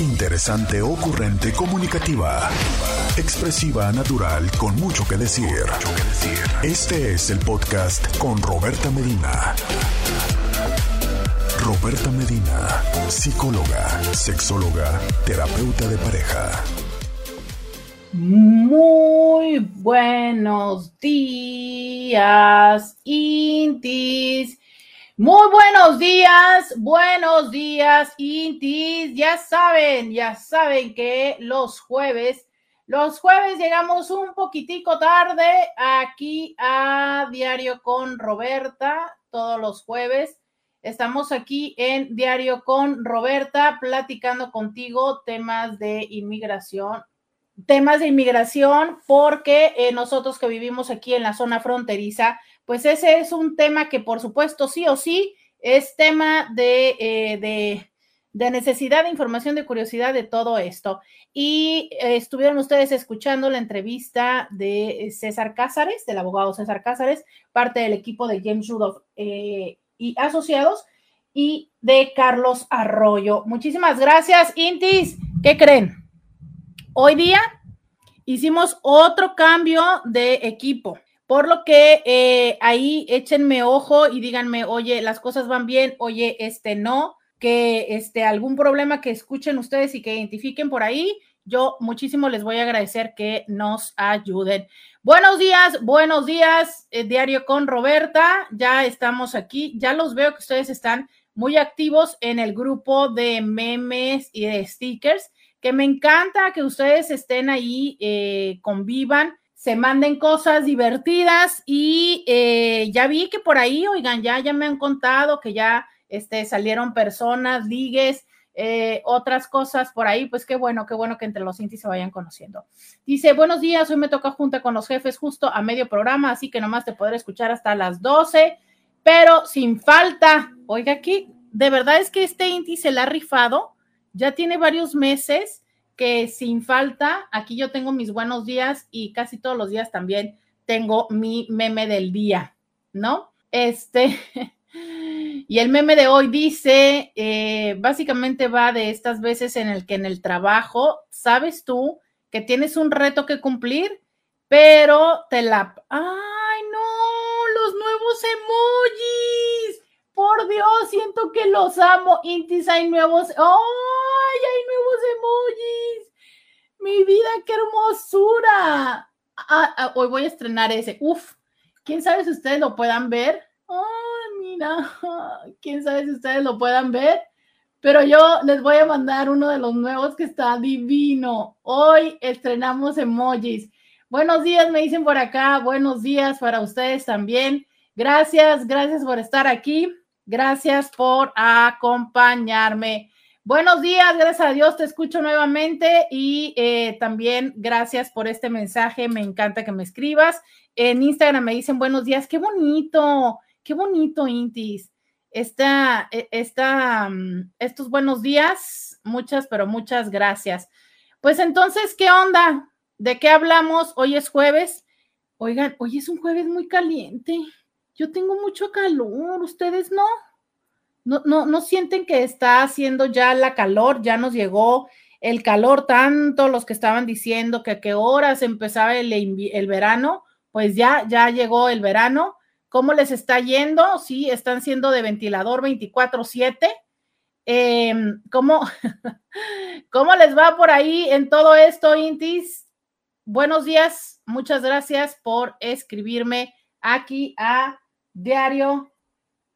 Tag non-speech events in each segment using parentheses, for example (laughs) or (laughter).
Interesante, ocurrente, comunicativa. Expresiva, natural, con mucho que decir. Este es el podcast con Roberta Medina. Roberta Medina, psicóloga, sexóloga, terapeuta de pareja. Muy buenos días, Intis. Muy buenos días, buenos días, Intis. Ya saben, ya saben que los jueves, los jueves llegamos un poquitico tarde aquí a Diario con Roberta, todos los jueves. Estamos aquí en Diario con Roberta platicando contigo temas de inmigración, temas de inmigración, porque eh, nosotros que vivimos aquí en la zona fronteriza, pues ese es un tema que por supuesto sí o sí es tema de, eh, de, necesidad de información, de curiosidad de todo esto. Y eh, estuvieron ustedes escuchando la entrevista de César Cázares, del abogado César Cázares, parte del equipo de James Rudolph eh, y asociados, y de Carlos Arroyo. Muchísimas gracias, Intis. ¿Qué creen? Hoy día hicimos otro cambio de equipo. Por lo que eh, ahí échenme ojo y díganme, oye, las cosas van bien, oye, este no, que este algún problema que escuchen ustedes y que identifiquen por ahí, yo muchísimo les voy a agradecer que nos ayuden. Buenos días, buenos días, eh, Diario con Roberta, ya estamos aquí, ya los veo que ustedes están muy activos en el grupo de memes y de stickers, que me encanta que ustedes estén ahí, eh, convivan se manden cosas divertidas y eh, ya vi que por ahí, oigan, ya, ya me han contado que ya este, salieron personas, ligues, eh, otras cosas por ahí, pues qué bueno, qué bueno que entre los intis se vayan conociendo. Dice, buenos días, hoy me toca junta con los jefes justo a medio programa, así que nomás te podré escuchar hasta las 12, pero sin falta. Oiga, aquí, de verdad es que este inti se la ha rifado, ya tiene varios meses que sin falta, aquí yo tengo mis buenos días y casi todos los días también tengo mi meme del día, ¿no? Este, (laughs) y el meme de hoy dice, eh, básicamente va de estas veces en el que en el trabajo, sabes tú que tienes un reto que cumplir, pero te la... ¡Ay, no! Los nuevos emojis. Por Dios, siento que los amo. Intis, hay nuevos... ¡Ay, hay nuevos emojis! Mi vida, qué hermosura. Ah, ah, hoy voy a estrenar ese. Uf, quién sabe si ustedes lo puedan ver. Ay, mira, (laughs) quién sabe si ustedes lo puedan ver. Pero yo les voy a mandar uno de los nuevos que está divino. Hoy estrenamos emojis. Buenos días, me dicen por acá. Buenos días para ustedes también. Gracias, gracias por estar aquí. Gracias por acompañarme. Buenos días, gracias a Dios te escucho nuevamente y eh, también gracias por este mensaje, me encanta que me escribas. En Instagram me dicen buenos días, qué bonito, qué bonito, Intis. Esta, e, esta, mm, estos buenos días, muchas, pero muchas gracias. Pues entonces, ¿qué onda? ¿De qué hablamos? Hoy es jueves. Oigan, hoy es un jueves muy caliente. Yo tengo mucho calor, ¿ustedes no? No, no, no sienten que está haciendo ya la calor, ya nos llegó el calor tanto, los que estaban diciendo que a qué horas empezaba el, el verano, pues ya, ya llegó el verano. ¿Cómo les está yendo? Sí, están siendo de ventilador 24/7. Eh, ¿cómo, (laughs) ¿Cómo les va por ahí en todo esto, Intis? Buenos días, muchas gracias por escribirme aquí a Diario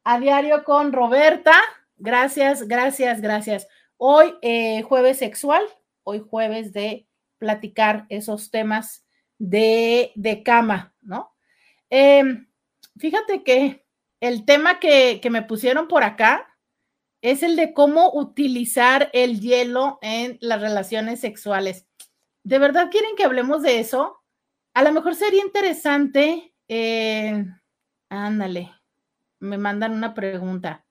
a diario con Roberta. Gracias, gracias, gracias. Hoy eh, jueves sexual, hoy jueves de platicar esos temas de, de cama, ¿no? Em, fíjate que el tema que, que me pusieron por acá es el de cómo utilizar el hielo en las relaciones sexuales. ¿De verdad quieren que hablemos de eso? A lo mejor sería interesante, eh, ándale, me mandan una pregunta.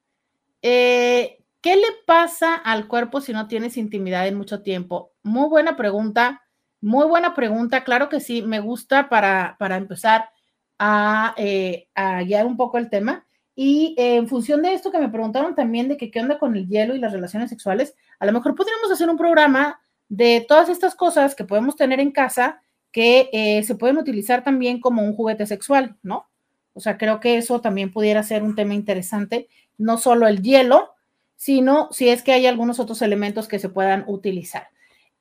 Eh, ¿Qué le pasa al cuerpo si no tienes intimidad en mucho tiempo? Muy buena pregunta, muy buena pregunta. Claro que sí, me gusta para, para empezar a, eh, a guiar un poco el tema. Y eh, en función de esto que me preguntaron también de que qué onda con el hielo y las relaciones sexuales, a lo mejor podríamos hacer un programa de todas estas cosas que podemos tener en casa que eh, se pueden utilizar también como un juguete sexual, ¿no? O sea, creo que eso también pudiera ser un tema interesante, no solo el hielo, sino si es que hay algunos otros elementos que se puedan utilizar.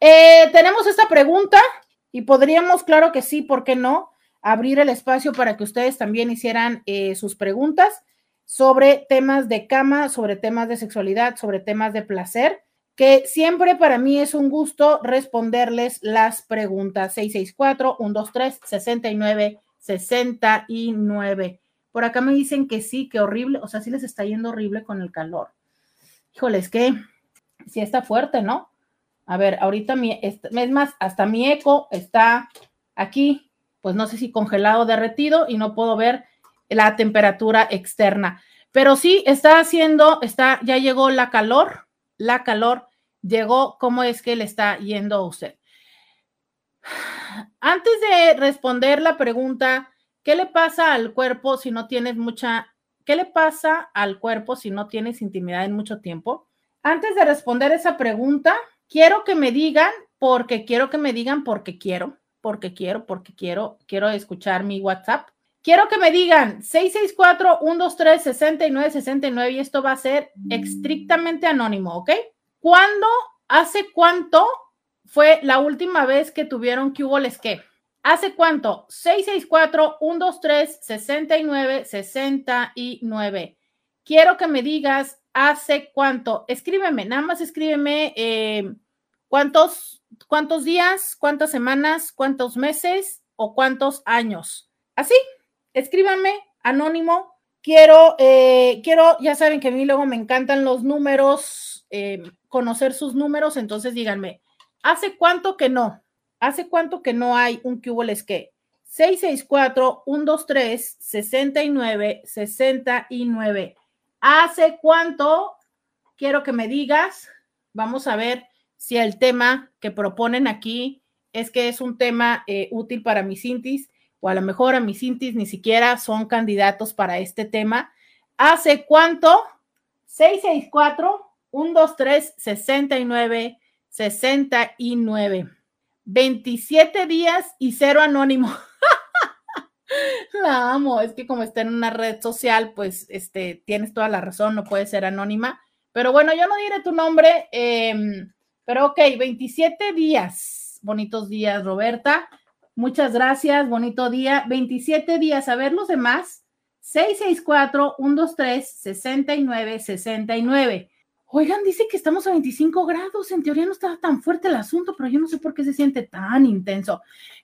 Eh, tenemos esta pregunta y podríamos, claro que sí, ¿por qué no? Abrir el espacio para que ustedes también hicieran eh, sus preguntas sobre temas de cama, sobre temas de sexualidad, sobre temas de placer, que siempre para mí es un gusto responderles las preguntas. 664-123-69-69. Por acá me dicen que sí, que horrible, o sea, sí les está yendo horrible con el calor. Híjole, es que sí está fuerte, ¿no? A ver, ahorita mi, es más, hasta mi eco está aquí, pues no sé si congelado, derretido y no puedo ver la temperatura externa. Pero sí está haciendo, está, ya llegó la calor, la calor llegó, ¿cómo es que le está yendo a usted? Antes de responder la pregunta, ¿qué le pasa al cuerpo si no tienes mucha ¿Qué le pasa al cuerpo si no tienes intimidad en mucho tiempo? Antes de responder esa pregunta, quiero que me digan, porque quiero que me digan, porque quiero, porque quiero, porque quiero, quiero escuchar mi WhatsApp. Quiero que me digan 664-123-6969 y esto va a ser estrictamente anónimo, ¿ok? ¿Cuándo, hace cuánto fue la última vez que tuvieron que hubo les que? ¿Hace cuánto? 664-123-69-69. Quiero que me digas hace cuánto. Escríbeme, nada más escríbeme eh, cuántos, cuántos días, cuántas semanas, cuántos meses o cuántos años. Así, escríbanme, anónimo. Quiero, eh, quiero, ya saben que a mí luego me encantan los números, eh, conocer sus números, entonces díganme, ¿hace cuánto que no? ¿Hace cuánto que no hay un es que? 664-123-69-69. ¿Hace cuánto? Quiero que me digas. Vamos a ver si el tema que proponen aquí es que es un tema eh, útil para mis intis o a lo mejor a mis intis ni siquiera son candidatos para este tema. ¿Hace cuánto? 664-123-69-69. 27 días y cero anónimo. (laughs) la amo, es que como está en una red social, pues este, tienes toda la razón, no puede ser anónima. Pero bueno, yo no diré tu nombre, em, pero ok, 27 días. Bonitos días, Roberta. Muchas gracias, bonito día. 27 días, a ver los demás. 664-123-6969. Oigan, dice que estamos a 25 grados. En teoría no estaba tan fuerte el asunto, pero yo no sé por qué se siente tan intenso.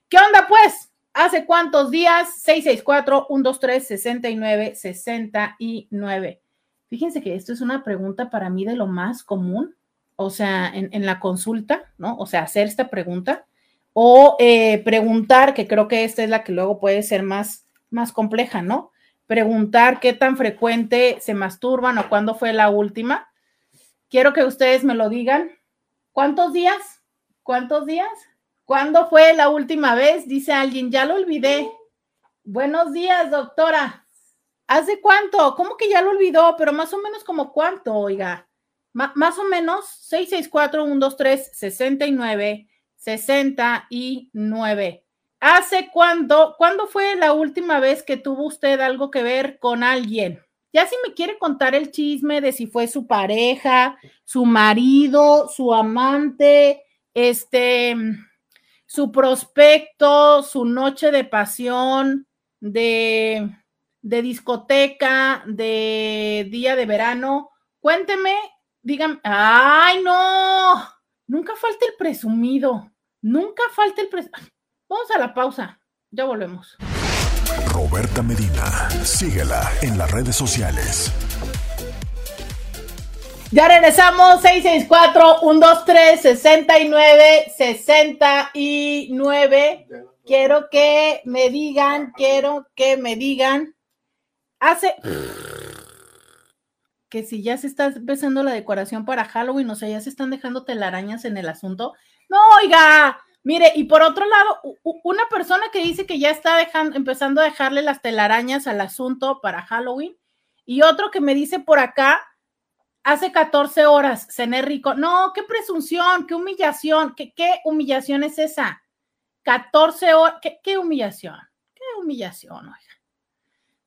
¿Qué onda, pues? ¿Hace cuántos días? 664-123-69-69. Fíjense que esto es una pregunta para mí de lo más común, o sea, en, la consulta, ¿no? O sea, hacer esta pregunta o eh, preguntar, que creo que esta es la que luego puede ser más, más compleja, ¿no? Preguntar qué tan frecuente se masturban o cuándo fue la última Quiero que ustedes me lo digan. ¿Cuántos días? ¿Cuántos días? ¿Cuándo fue la última vez? Dice alguien, ya lo olvidé. Buenos días, doctora. ¿Hace cuánto? ¿Cómo que ya lo olvidó? Pero más o menos como cuánto, oiga. más o menos 664-123-69-69. ¿Hace cuándo? ¿Cuándo fue la última vez que tuvo usted algo que ver con alguien? Ya si me quiere contar el chisme de si fue su pareja, su marido, su amante, este, su prospecto, su noche de pasión, de, de discoteca, de día de verano, cuénteme, dígame, ay no, nunca falta el presumido, nunca falta el presumido. Vamos a la pausa, ya volvemos. Roberta Medina. Síguela en las redes sociales. Ya regresamos, 664-123-69-69. Quiero que me digan, quiero que me digan. Hace que si ya se está empezando la decoración para Halloween, o sea, ya se están dejando telarañas en el asunto. No, oiga, Mire, y por otro lado, una persona que dice que ya está dejando, empezando a dejarle las telarañas al asunto para Halloween, Y otro que me dice por acá, hace 14 horas, cené rico. No, qué presunción, qué humillación, qué, qué humillación es esa. 14 horas, qué, qué humillación, qué humillación, oiga.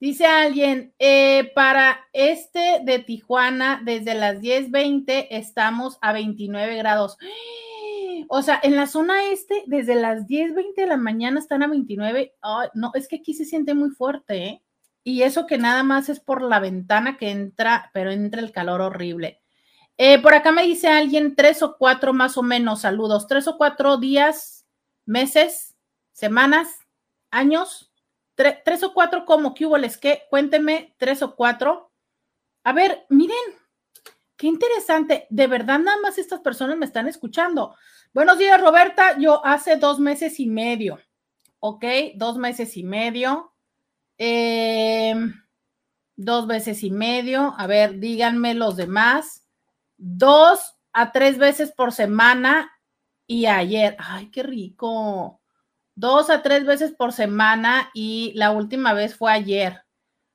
Dice alguien, eh, para este de Tijuana, desde las 10:20 estamos a 29 grados. O sea, en la zona este, desde las 10:20 de la mañana están a 29. no, es que aquí se siente muy fuerte, ¿eh? Y eso que nada más es por la ventana que entra, pero entra el calor horrible. Eh, por acá me dice alguien tres o cuatro más o menos, saludos, tres o cuatro días, meses, semanas, años tres o cuatro, como ¿Qué hubo les que? Cuénteme, tres o cuatro. A ver, miren, qué interesante. De verdad, nada más estas personas me están escuchando. Buenos días, Roberta. Yo hace dos meses y medio. Ok, dos meses y medio. Em, dos veces y medio. A ver, díganme los demás. Dos a tres veces por semana y ayer. Ay, qué rico dos a tres veces por semana y la última vez fue ayer.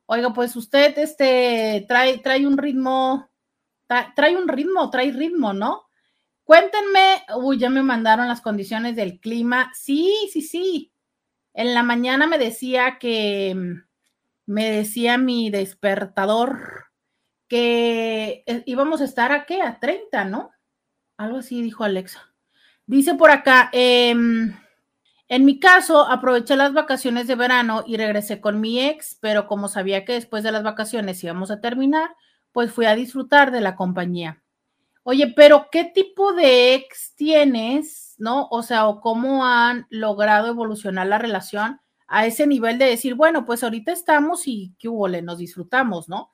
Oiga, pues usted este, trae, trae un ritmo, trae un ritmo, trae ritmo, ¿no? Cuéntenme, uy, ya me mandaron las condiciones del clima. Sí, sí, sí. En la mañana me decía que, me decía mi despertador que eh, íbamos a estar a qué, a 30, ¿no? Algo así dijo Alexa. Dice por acá, eh, en mi caso, aproveché las vacaciones de verano y regresé con mi ex, pero como sabía que después de las vacaciones íbamos a terminar, pues fui a disfrutar de la compañía. Oye, pero ¿qué tipo de ex tienes, no? O sea, cómo han logrado evolucionar la relación a ese nivel de decir, bueno, pues ahorita estamos y qué hubo, nos disfrutamos, ¿no?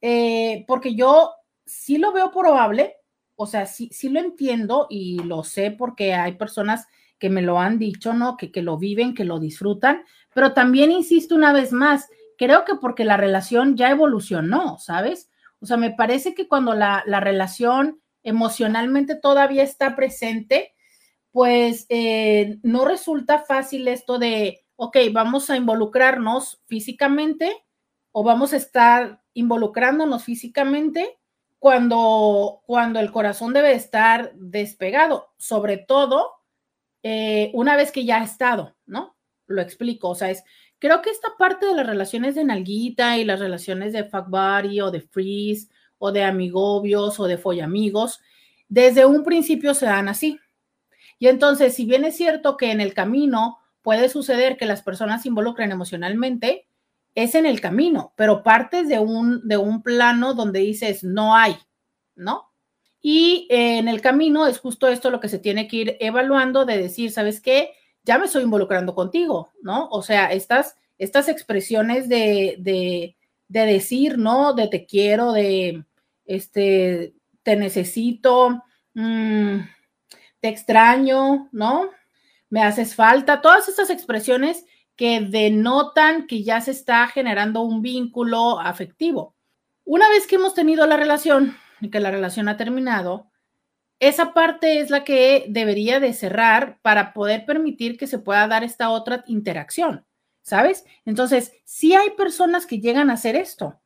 Eh, porque yo sí lo veo probable, o sea, sí, sí lo entiendo y lo sé porque hay personas que me lo han dicho, ¿no? Que lo viven, que lo disfrutan, pero también insisto una vez más, creo que porque la relación ya evolucionó, ¿sabes? O sea, me parece que cuando la, la relación emocionalmente todavía está presente, pues eh, no resulta fácil esto de, ok, vamos a involucrarnos físicamente o vamos a estar involucrándonos físicamente cuando, cuando el corazón debe estar despegado, sobre todo eh, una vez que ya ha estado, ¿no? Lo explico, o sea, es, creo que esta parte de las relaciones de nalguita y las relaciones de fuck buddy o de freeze o de amigobios o de follamigos, desde un principio se dan así. Y entonces, si bien es cierto que en el camino puede suceder que las personas se involucren emocionalmente, es en el camino, pero partes de un, de un plano donde dices, no hay, ¿no? Y en el camino es justo esto lo que se tiene que ir evaluando de decir, ¿sabes qué? Ya me estoy involucrando contigo, ¿no? O sea, estas, estas expresiones de, de, decir, ¿no? De te quiero, de este, te necesito, mm, te extraño, ¿no? Me haces falta, todas estas expresiones que denotan que ya se está generando un vínculo afectivo. Una vez que hemos tenido la relación, que la relación ha terminado, esa parte es la que debería de cerrar para poder permitir que se pueda dar esta otra interacción, ¿sabes? Entonces, si hay personas que llegan a hacer esto.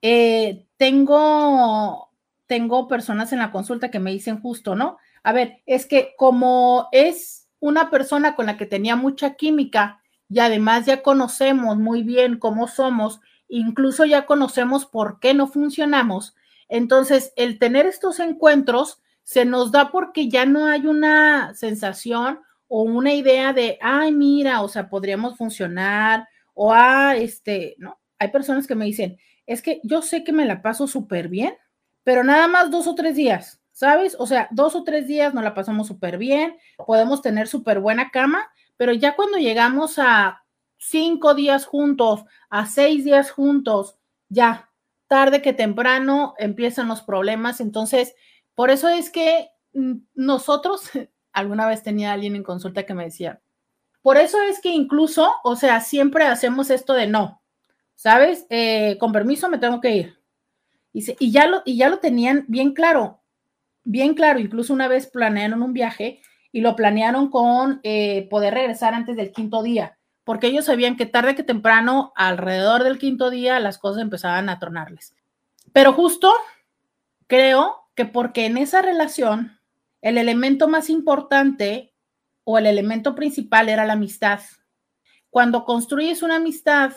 Eh, tengo, tengo personas en la consulta que me dicen justo, ¿no? A ver, es que como es una persona con la que tenía mucha química y además ya conocemos muy bien cómo somos, incluso ya conocemos por qué no funcionamos, entonces, el tener estos encuentros se nos da porque ya no hay una sensación o una idea de, ay, mira, o sea, podríamos funcionar, o, ah, este, no, hay personas que me dicen, es que yo sé que me la paso súper bien, pero nada más dos o tres días, ¿sabes? O sea, dos o tres días nos la pasamos súper bien, podemos tener súper buena cama, pero ya cuando llegamos a cinco días juntos, a seis días juntos, ya, tarde que temprano empiezan los problemas. Entonces, por eso es que mm, nosotros, (laughs) alguna vez tenía alguien en consulta que me decía, por eso es que incluso, o sea, siempre hacemos esto de no, ¿sabes? Eh, con permiso me tengo que ir. Y, ya lo, y ya lo tenían bien claro, bien claro. Incluso una vez planearon un viaje y lo planearon con eh, poder regresar antes del quinto día porque ellos sabían que tarde que temprano, alrededor del quinto día, las cosas empezaban a tornarles. Pero justo creo que porque en esa relación el elemento más importante o el elemento principal era la amistad. Cuando construyes una amistad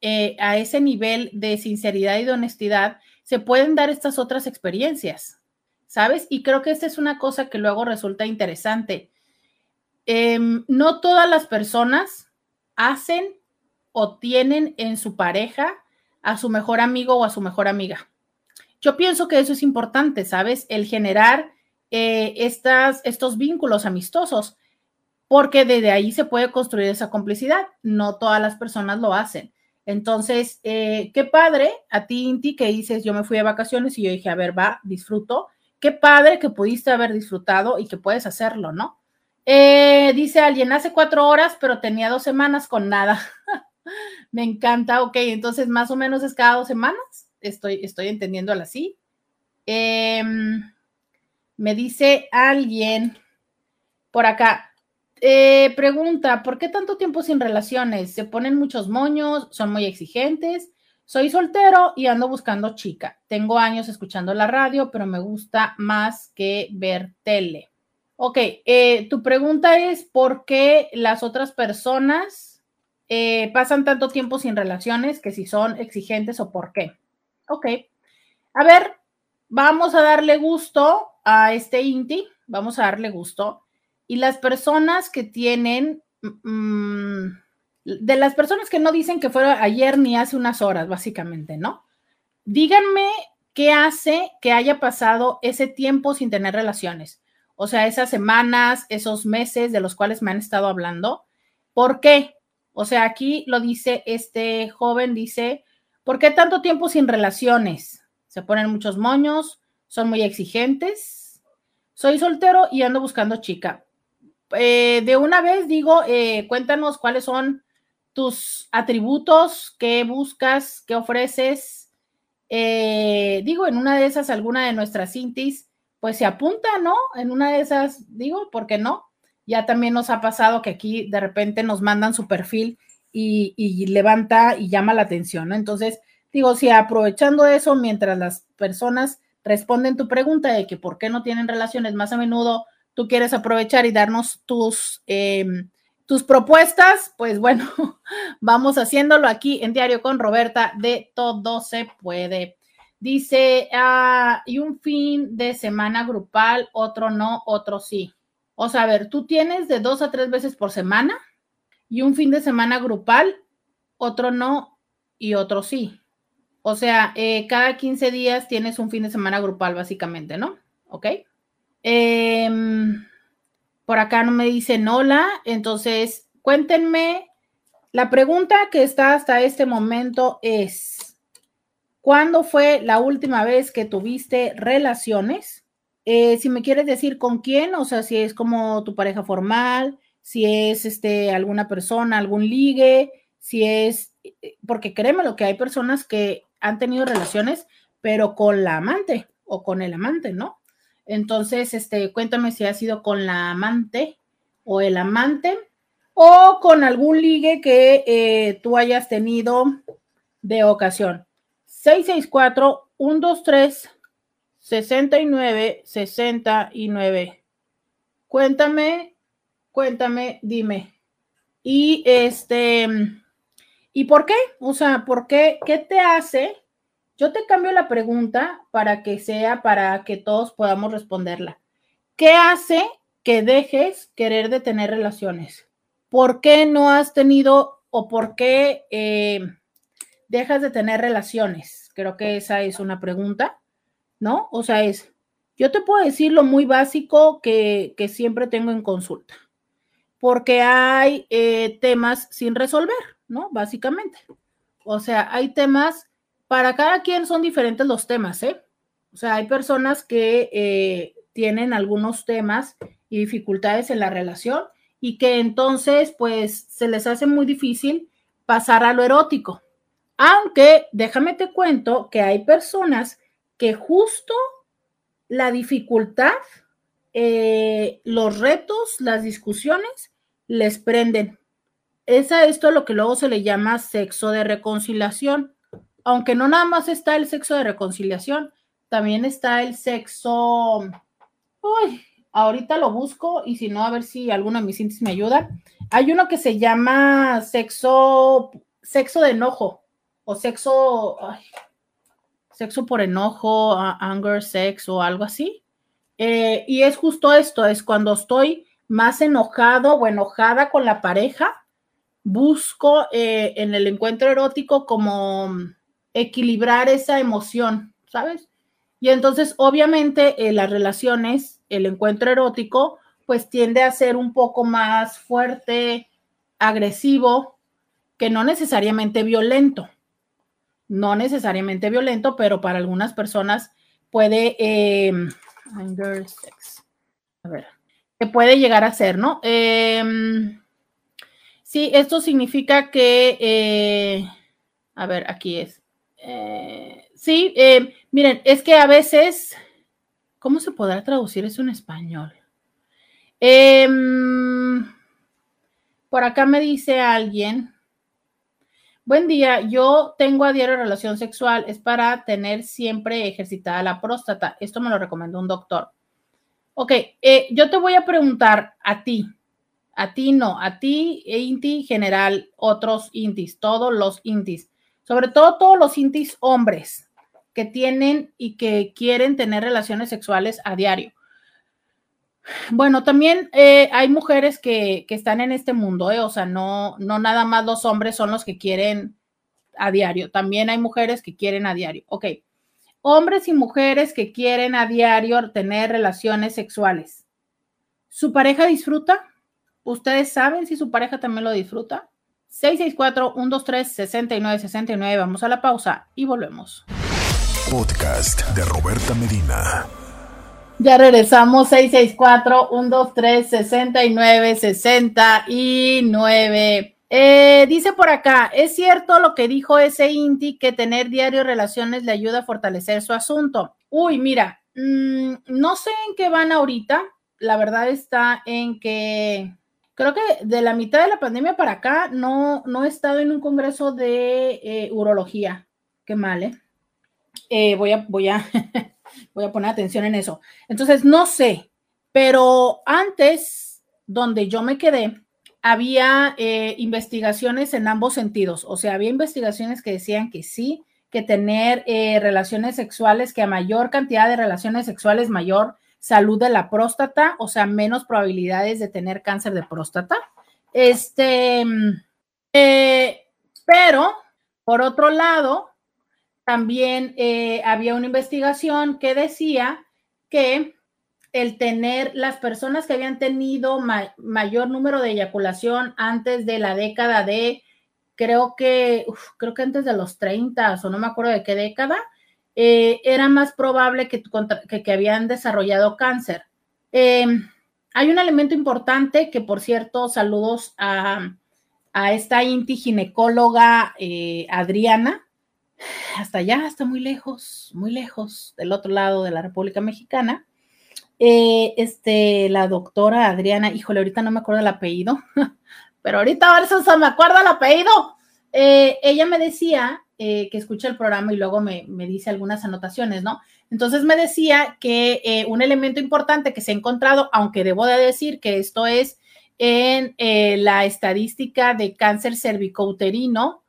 eh, a ese nivel de sinceridad y de honestidad, se pueden dar estas otras experiencias, ¿sabes? Y creo que esta es una cosa que luego resulta interesante. Em, no todas las personas hacen o tienen en su pareja a su mejor amigo o a su mejor amiga. Yo pienso que eso es importante, ¿sabes? El generar eh, estas, estos vínculos amistosos, porque desde ahí se puede construir esa complicidad. No todas las personas lo hacen. Entonces, eh, qué padre a ti, Inti, que dices, yo me fui de vacaciones y yo dije, a ver, va, disfruto. Qué padre que pudiste haber disfrutado y que puedes hacerlo, ¿no? Eh, dice alguien, hace cuatro horas, pero tenía dos semanas con nada. (laughs) Me encanta, ok, entonces más o menos es cada dos semanas. Estoy, estoy entendiéndolo así. Em, me dice alguien por acá, eh, pregunta, ¿por qué tanto tiempo sin relaciones? ¿Se ponen muchos moños? ¿Son muy exigentes? Soy soltero y ando buscando chica. Tengo años escuchando la radio, pero me gusta más que ver tele. Ok, eh, tu pregunta es por qué las otras personas eh, pasan tanto tiempo sin relaciones, que si son exigentes o por qué. Ok, a ver, vamos a darle gusto a este Inti, vamos a darle gusto. Y las personas que tienen, mm, de las personas que no dicen que fueron ayer ni hace unas horas, básicamente, ¿no? Díganme qué hace que haya pasado ese tiempo sin tener relaciones o sea, esas semanas, esos meses de los cuales me han estado hablando. ¿Por qué? O sea, aquí lo dice este joven, dice, ¿por qué tanto tiempo sin relaciones? Se ponen muchos moños, son muy exigentes. Soy soltero y ando buscando chica. Eh, de una vez digo, eh, cuéntanos cuáles son tus atributos, qué buscas, qué ofreces. Eh, digo, en una de esas, alguna de nuestras cintis pues se apunta, ¿no? En una de esas, digo, ¿por qué no? Ya también nos ha pasado que aquí de repente nos mandan su perfil y, levanta y llama la atención, ¿no? Entonces, digo, si aprovechando eso, mientras las personas responden tu pregunta de que por qué no tienen relaciones más a menudo, tú quieres aprovechar y darnos tus, em, tus propuestas, pues bueno, (laughs) vamos haciéndolo aquí en Diario con Roberta de Todo se puede. Dice, ah, y un fin de semana grupal, otro no, otro sí. O sea, a ver, tú tienes de dos a tres veces por semana y un fin de semana grupal, otro no y otro sí. O sea, eh, cada 15 días tienes un fin de semana grupal, básicamente, ¿no? ¿Ok? Em, por acá no me dicen hola, entonces cuéntenme. La pregunta que está hasta este momento es, ¿Cuándo fue la última vez que tuviste relaciones? Eh, si me quieres decir con quién, o sea, si es como tu pareja formal, si es este, alguna persona, algún ligue, si es, eh, porque créeme lo que hay personas que han tenido relaciones, pero con la amante o con el amante, ¿no? Entonces, este, cuéntame si ha sido con la amante o el amante o con algún ligue que eh, tú hayas tenido de ocasión. 664-123-69-69. Cuéntame, cuéntame, dime. Y este, ¿y por qué? O sea, ¿por qué? ¿Qué te hace? Yo te cambio la pregunta para que sea para que todos podamos responderla. ¿Qué hace que dejes querer tener relaciones? ¿Por qué no has tenido o por qué eh, dejas de tener relaciones? Creo que esa es una pregunta, ¿no? O sea, es, yo te puedo decir lo muy básico que, siempre tengo en consulta, porque hay eh, temas sin resolver, ¿no? Básicamente. O sea, hay temas, para cada quien son diferentes los temas, ¿eh? O sea, hay personas que eh, tienen algunos temas y dificultades en la relación y que entonces, pues, se les hace muy difícil pasar a lo erótico, aunque déjame te cuento que hay personas que justo la dificultad, eh, los retos, las discusiones les prenden. Es a esto lo que luego se le llama sexo de reconciliación. Aunque no nada más está el sexo de reconciliación, también está el sexo. Uy, ahorita lo busco y si no, a ver si alguno de mis índices me ayuda. Hay uno que se llama sexo, sexo de enojo o sexo, sexo por enojo, anger sex o algo así. Eh, y es justo esto, es cuando estoy más enojado o enojada con la pareja, busco eh, en el encuentro erótico como equilibrar esa emoción, ¿sabes? Y entonces, obviamente, en las relaciones, el encuentro erótico, pues tiende a ser un poco más fuerte, agresivo, que no necesariamente violento. No necesariamente violento, pero para algunas personas puede, eh, a ver, que puede llegar a ser, ¿no? Em, sí, esto significa que, eh, a ver, aquí es. Eh, sí, eh, miren, es que a veces, ¿cómo se podrá traducir eso en español? Em, por acá me dice alguien, buen día, yo tengo a diario relación sexual, es para tener siempre ejercitada la próstata. Esto me lo recomendó un doctor. Ok, yo te voy a preguntar a ti, a ti no, a ti, Inti general, otros Intis, todos los Intis, sobre todo todos los Intis hombres que tienen y que quieren tener relaciones sexuales a diario. Bueno, también eh, hay mujeres que, que, están en este mundo, eh, o sea, no, no nada más los hombres son los que quieren a diario, también hay mujeres que quieren a diario. Ok, hombres y mujeres que quieren a diario tener relaciones sexuales. ¿Su pareja disfruta? ¿Ustedes saben si su pareja también lo disfruta? 664-123-6969. Vamos a la pausa y volvemos. Podcast de Roberta Medina. Ya regresamos, 664-123-6969. Eh, dice por acá, es cierto lo que dijo ese Inti que tener diario relaciones le ayuda a fortalecer su asunto. Uy, mira, mmm, no sé en qué van ahorita. La verdad está en que creo que de la mitad de la pandemia para acá no, no he estado en un congreso de eh, urología. Qué mal, ¿eh? eh voy a, voy a, (laughs) voy a poner atención en eso. Entonces, no sé, pero antes, donde yo me quedé, había eh, investigaciones en ambos sentidos, o sea, había investigaciones que decían que sí, que tener relaciones sexuales, que a mayor cantidad de relaciones sexuales, mayor salud de la próstata, o sea, menos probabilidades de tener cáncer de próstata. Este, eh, pero, por otro lado, también había una investigación que decía que el tener las personas que habían tenido mayor número de eyaculación antes de la década de, creo que, creo que antes de los 30 o no me acuerdo de qué década, eh, era más probable que, que, habían desarrollado cáncer. Em, hay un elemento importante que, por cierto, saludos a, a esta inti ginecóloga eh, Adriana, hasta allá, hasta muy lejos, muy lejos, del otro lado de la República Mexicana. Eh, este, la doctora Adriana, híjole, ahorita no me acuerdo el apellido, (laughs) pero ahorita a ver si me acuerdo el apellido. Eh, ella me decía eh, que escucha el programa y luego me, dice algunas anotaciones, ¿no? Entonces me decía que un elemento importante que se ha encontrado, aunque debo de decir que esto es en la estadística de cáncer cervicouterino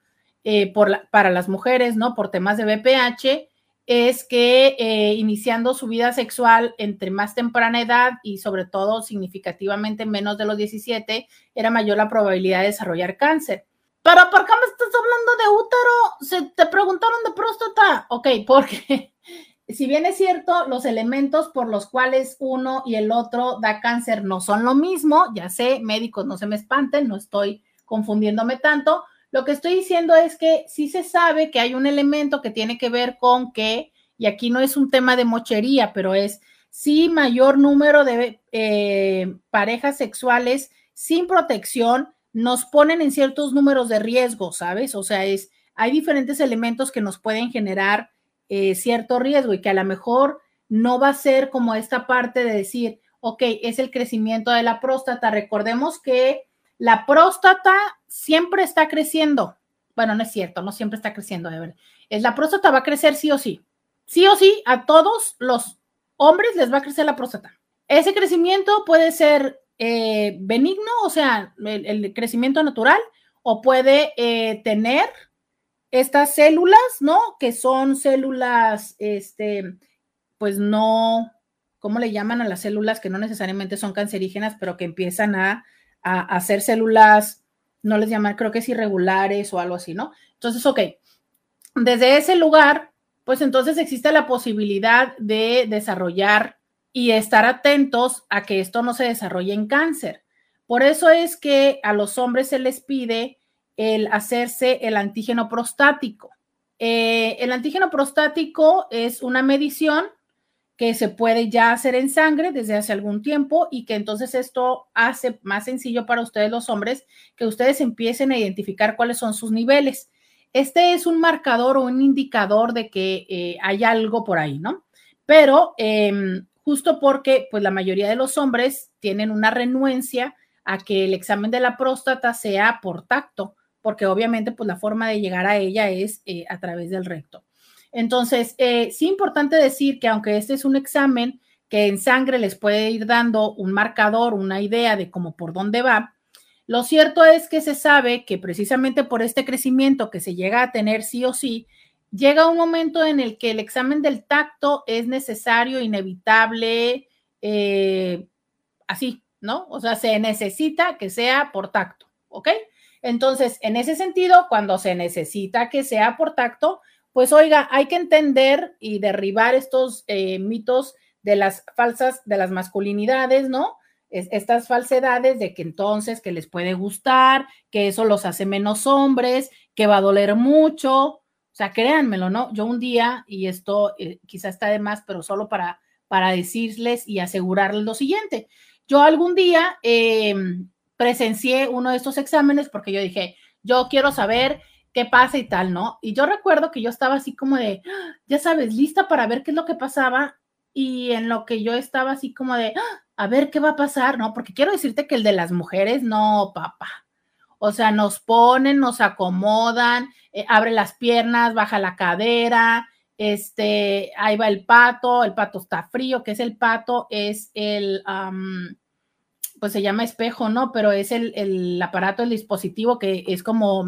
para las mujeres, ¿no? Por temas de BPH, es que eh, iniciando su vida sexual entre más temprana edad y sobre todo significativamente menos de los 17, era mayor la probabilidad de desarrollar cáncer. Pero ¿por qué me estás hablando de útero? Se te preguntaron de próstata. Ok, porque (laughs) si bien es cierto, los elementos por los cuales uno y el otro da cáncer no son lo mismo, ya sé, médicos no se me espanten, no estoy confundiéndome tanto, lo que estoy diciendo es que sí se sabe que hay un elemento que tiene que ver con que, y aquí no es un tema de mochería, pero es sí mayor número de eh, parejas sexuales sin protección nos ponen en ciertos números de riesgo, ¿sabes? O sea, es, hay diferentes elementos que nos pueden generar eh, cierto riesgo y que a lo mejor no va a ser como esta parte de decir, ok, es el crecimiento de la próstata. Recordemos que la próstata siempre está creciendo. Bueno, no es cierto, no siempre está creciendo, de. Es la próstata va a crecer sí o sí. Sí o sí, a todos los hombres les va a crecer la próstata. Ese crecimiento puede ser eh, benigno, o sea, el, crecimiento natural, o puede eh, tener estas células, ¿no? Que son células, este, pues no, ¿cómo le llaman a las células que no necesariamente son cancerígenas, pero que empiezan a, a, hacer células, no les llaman, creo que es irregulares o algo así, ¿no? Entonces, ok, desde ese lugar, pues entonces existe la posibilidad de desarrollar y estar atentos a que esto no se desarrolle en cáncer. Por eso es que a los hombres se les pide el hacerse el antígeno prostático. Eh, el antígeno prostático es una medición que se puede ya hacer en sangre desde hace algún tiempo y que entonces esto hace más sencillo para ustedes los hombres que ustedes empiecen a identificar cuáles son sus niveles. Este es un marcador o un indicador de que eh, hay algo por ahí, ¿no? Pero em, justo porque pues la mayoría de los hombres tienen una renuencia a que el examen de la próstata sea por tacto, porque obviamente pues la forma de llegar a ella es eh, a través del recto. Entonces, eh, sí importante decir que aunque este es un examen que en sangre les puede ir dando un marcador, una idea de cómo por dónde va, lo cierto es que se sabe que precisamente por este crecimiento que se llega a tener sí o sí, llega un momento en el que el examen del tacto es necesario, inevitable, eh, así, ¿no? O sea, se necesita que sea por tacto, ¿ok? Entonces, en ese sentido, cuando se necesita que sea por tacto, pues oiga, hay que entender y derribar estos eh, mitos de las falsas, de las masculinidades, ¿no? estas falsedades de que entonces que les puede gustar, que eso los hace menos hombres, que va a doler mucho. Sea, créanmelo, ¿no? Yo un día, y esto eh, quizá está de más, pero solo para, para decirles y asegurarles lo siguiente. Yo algún día em, presencié uno de estos exámenes porque yo dije, yo quiero saber qué pasa y tal, ¿no? Y yo recuerdo que yo estaba así como de, ya sabes, lista para ver qué es lo que pasaba y en lo que yo estaba así como de, a ver qué va a pasar, ¿no? Porque quiero decirte que el de las mujeres, no, papá. O sea, nos ponen, nos acomodan, eh, abre las piernas, baja la cadera, este, ahí va el pato, el pato está frío, ¿qué es el pato? Es el, pues se llama espejo, ¿no? Pero es el, el aparato, el dispositivo que es como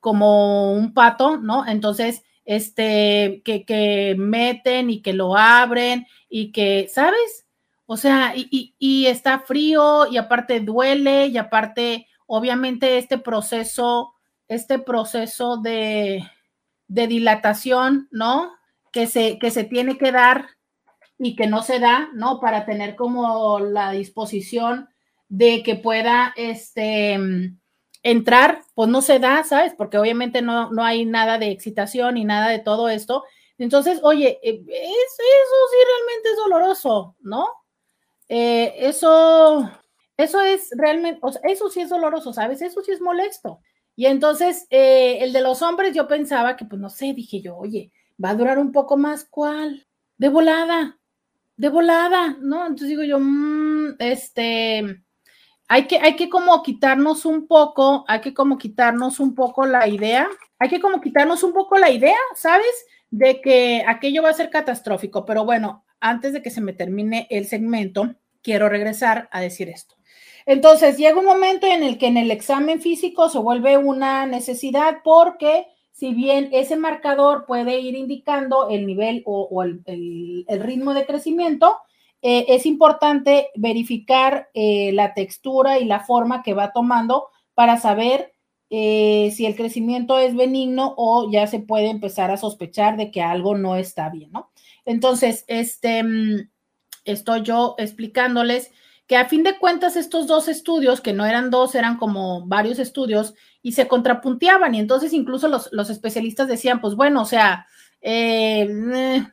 como un pato, ¿no? Entonces, este, que, que meten y que lo abren y que, ¿sabes? O sea, y, y, está frío y aparte duele y aparte, obviamente, este proceso, este proceso de, de dilatación, ¿no? Que se, que se tiene que dar y que no se da, ¿no? Para tener como la disposición de que pueda, este, entrar, pues no se da, ¿sabes? Porque obviamente no, no hay nada de excitación ni nada de todo esto. Entonces, oye, eh, eso sí realmente es doloroso, ¿no? Eh, eso, eso es realmente, eso sí es doloroso, ¿sabes? Eso sí es molesto. Y entonces, eh, el de los hombres, yo pensaba que, pues no sé, dije yo, oye, va a durar un poco más, ¿cuál? De volada, de volada, ¿no? Entonces digo yo, mmm, este, hay que, hay que como quitarnos un poco, hay que como quitarnos un poco la idea, hay que como quitarnos un poco la idea, ¿sabes? De que aquello va a ser catastrófico. Pero bueno, antes de que se me termine el segmento, quiero regresar a decir esto. Entonces, llega un momento en el que en el examen físico se vuelve una necesidad porque si bien ese marcador puede ir indicando el nivel o, el, el ritmo de crecimiento, eh, es importante verificar eh, la textura y la forma que va tomando para saber eh, si el crecimiento es benigno o ya se puede empezar a sospechar de que algo no está bien, ¿no? Entonces, este, mm, estoy yo explicándoles que a fin de cuentas estos dos estudios, que no eran dos, eran como varios estudios, y se contrapunteaban, y entonces incluso los, los especialistas decían, pues bueno, o sea,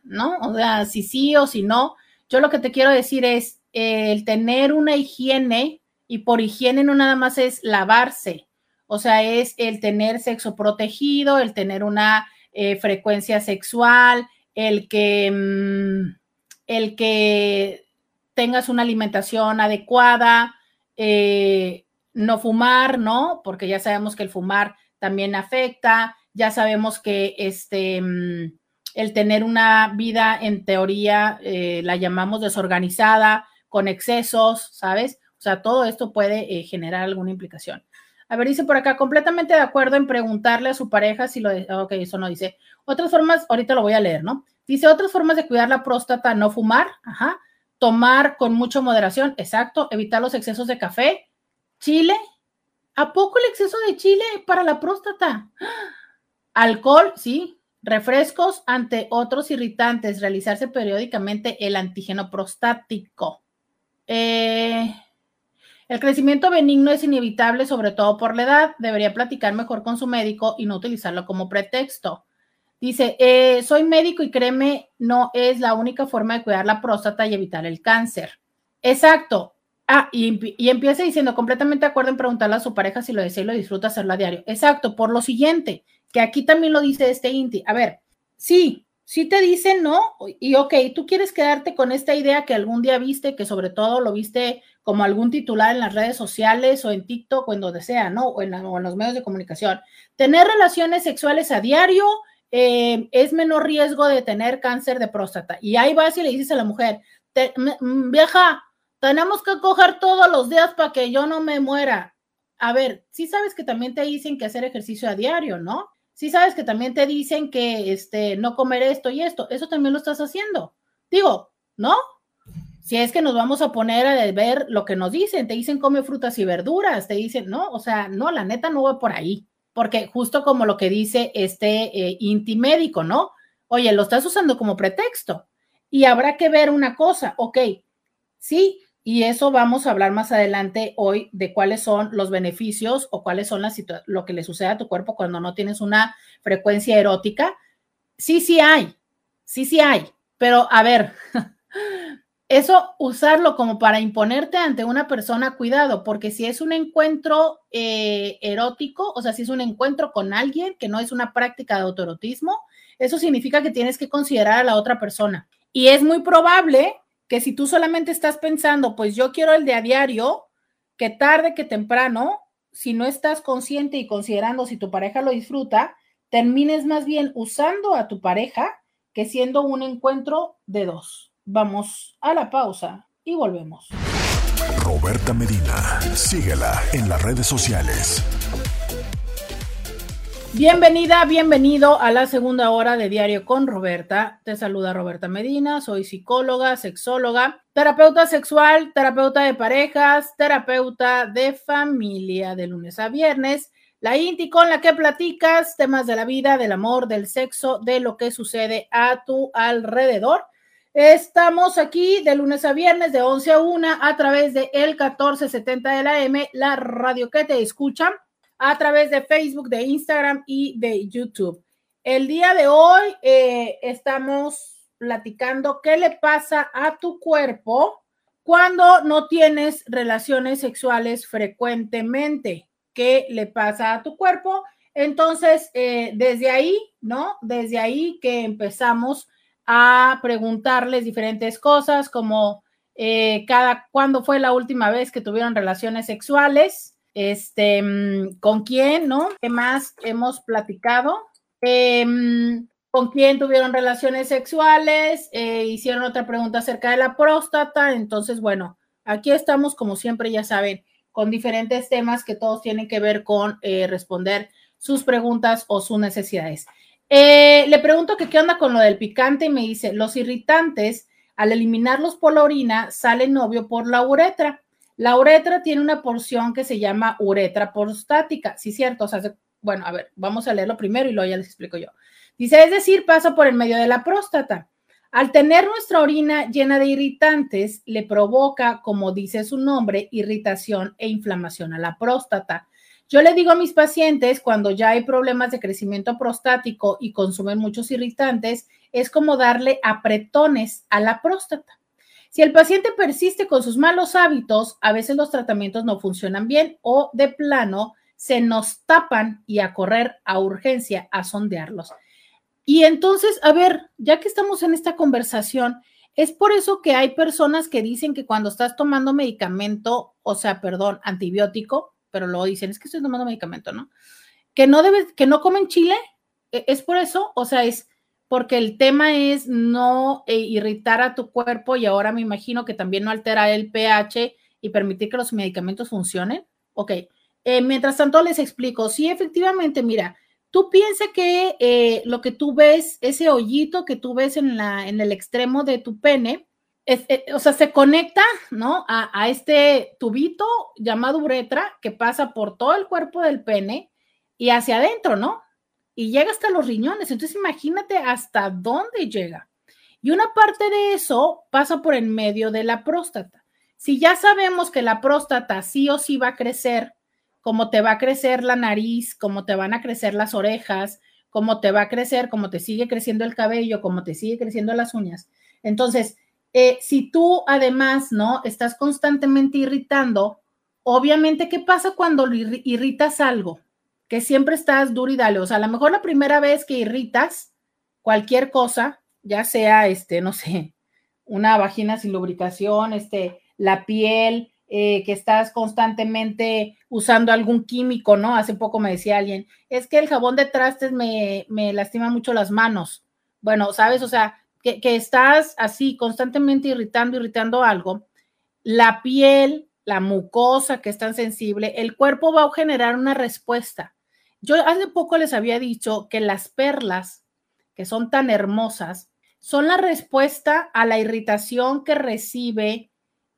¿no? O sea, si sí o si no, yo lo que te quiero decir es el tener una higiene, y por higiene no nada más es lavarse, o sea, es el tener sexo protegido, el tener una eh, frecuencia sexual, el que, mm, el que tengas una alimentación adecuada, eh, no fumar, ¿no? Porque ya sabemos que el fumar también afecta, ya sabemos que este, mm, el tener una vida en teoría eh, la llamamos desorganizada, con excesos, ¿sabes? O sea, todo esto puede eh, generar alguna implicación. A ver, dice por acá, completamente de acuerdo en preguntarle a su pareja si lo... Ok, eso no dice. Otras formas, ahorita lo voy a leer, ¿no? Dice otras formas de cuidar la próstata, no fumar, ajá, tomar con mucha moderación, exacto, evitar los excesos de café, chile, ¿a poco el exceso de chile para la próstata? (gasps) Alcohol, sí, refrescos ante otros irritantes, realizarse periódicamente el antígeno prostático. Eh, el crecimiento benigno es inevitable, sobre todo por la edad. Debería platicar mejor con su médico y no utilizarlo como pretexto. Dice, eh, soy médico y créeme, no es la única forma de cuidar la próstata y evitar el cáncer. Exacto. Ah, y, y, empieza diciendo, completamente de acuerdo en preguntarle a su pareja si lo desea y lo disfruta hacerlo a diario. Exacto, por lo siguiente, que aquí también lo dice este Inti. A ver, sí, sí te dicen no, y ok, tú quieres quedarte con esta idea que algún día viste, que sobre todo lo viste como algún titular en las redes sociales o en TikTok o en donde sea, ¿no? O en, los medios de comunicación. Tener relaciones sexuales a diario eh, es menor riesgo de tener cáncer de próstata. Y ahí vas y le dices a la mujer, mm, vieja, tenemos que coger todos los días para que yo no me muera. A ver, sí sabes que también te dicen que hacer ejercicio a diario, ¿no? Sí sabes que también te dicen que este, no comer esto y esto. Eso también lo estás haciendo. Digo, ¿no? si es que nos vamos a poner a ver lo que nos dicen, te dicen come frutas y verduras, te dicen, no, o sea, no, la neta no va por ahí, porque justo como lo que dice este eh, inti médico, ¿no? Oye, lo estás usando como pretexto y habrá que ver una cosa, ok, sí, y eso vamos a hablar más adelante hoy de cuáles son los beneficios o cuáles son las lo que le sucede a tu cuerpo cuando no tienes una frecuencia erótica. Sí, sí hay, sí, sí hay, pero a ver, (laughs) eso usarlo como para imponerte ante una persona, cuidado, porque si es un encuentro eh, erótico, o sea, si es un encuentro con alguien que no es una práctica de autoerotismo, eso significa que tienes que considerar a la otra persona. Y es muy probable que si tú solamente estás pensando, pues yo quiero el de a diario, que tarde que temprano, si no estás consciente y considerando si tu pareja lo disfruta, termines más bien usando a tu pareja que siendo un encuentro de dos. Vamos a la pausa y volvemos. Roberta Medina, síguela en las redes sociales. Bienvenida, bienvenido a la segunda hora de Diario con Roberta. Te saluda Roberta Medina, soy psicóloga, sexóloga, terapeuta sexual, terapeuta de parejas, terapeuta de familia de lunes a viernes. La INTI con la que platicas temas de la vida, del amor, del sexo, de lo que sucede a tu alrededor. Estamos aquí de lunes a viernes de 11 a 1 a través de el 1470 de la M, la radio que te escucha, a través de Facebook, de Instagram y de YouTube. El día de hoy eh, estamos platicando qué le pasa a tu cuerpo cuando no tienes relaciones sexuales frecuentemente. ¿Qué le pasa a tu cuerpo? Entonces, eh, desde ahí, ¿no? Desde ahí que empezamos a preguntarles diferentes cosas como eh, cada cuándo fue la última vez que tuvieron relaciones sexuales, este, mm, con quién, ¿no? ¿Qué más hemos platicado? Em, con quién tuvieron relaciones sexuales, eh, hicieron otra pregunta acerca de la próstata, entonces, bueno, aquí estamos, como siempre, ya saben, con diferentes temas que todos tienen que ver con eh, responder sus preguntas o sus necesidades. Eh, le pregunto qué onda con lo del picante y me dice, los irritantes, al eliminarlos por la orina, salen obvio por la uretra. La uretra tiene una porción que se llama uretra prostática. Sí, cierto. O sea, bueno, a ver, vamos a leerlo primero y luego ya les explico yo. Dice, es decir, pasa por el medio de la próstata. Al tener nuestra orina llena de irritantes, le provoca, como dice su nombre, irritación e inflamación a la próstata. Yo le digo a mis pacientes cuando ya hay problemas de crecimiento prostático y consumen muchos irritantes, es como darle apretones a la próstata. Si el paciente persiste con sus malos hábitos, a veces los tratamientos no funcionan bien o de plano se nos tapan y a correr a urgencia a sondearlos. Y entonces, a ver, ya que estamos en esta conversación, es por eso que hay personas que dicen que cuando estás tomando medicamento, o sea, perdón, antibiótico, pero luego dicen, es que estoy tomando medicamento, ¿no? Que no debes, que no comen chile, ¿e-, ¿es por eso? O sea, es porque el tema es no eh, irritar a tu cuerpo y ahora me imagino que también no alterar el pH y permitir que los medicamentos funcionen. Ok, eh, mientras tanto les explico, sí, efectivamente, mira, tú piensas que eh, lo que tú ves, ese hoyito que tú ves en, la, en el extremo de tu pene, o sea, se conecta, ¿no? A, a, este tubito llamado uretra que pasa por todo el cuerpo del pene y hacia adentro, ¿no? y llega hasta los riñones. Entonces imagínate hasta dónde llega. Y una parte de eso pasa por en medio de la próstata. Si ya sabemos que la próstata sí o sí va a crecer, como te va a crecer la nariz, como te van a crecer las orejas, como te va a crecer, como te sigue creciendo el cabello, como te sigue creciendo las uñas. Entonces, eh, si tú además, ¿no? Estás constantemente irritando, obviamente, ¿qué pasa cuando irritas algo? que siempre estás duro y dale. O sea, a lo mejor la primera vez que irritas cualquier cosa, ya sea, este, no sé, una vagina sin lubricación, este, la piel, eh, que estás constantemente usando algún químico, ¿no? Hace poco me decía alguien, es que el jabón de trastes me, me lastima mucho las manos. Bueno, sabes, o sea, que, estás así constantemente irritando, irritando algo, la piel, la mucosa que es tan sensible, el cuerpo va a generar una respuesta. Yo hace poco les había dicho que las perlas, que son tan hermosas, son la respuesta a la irritación que recibe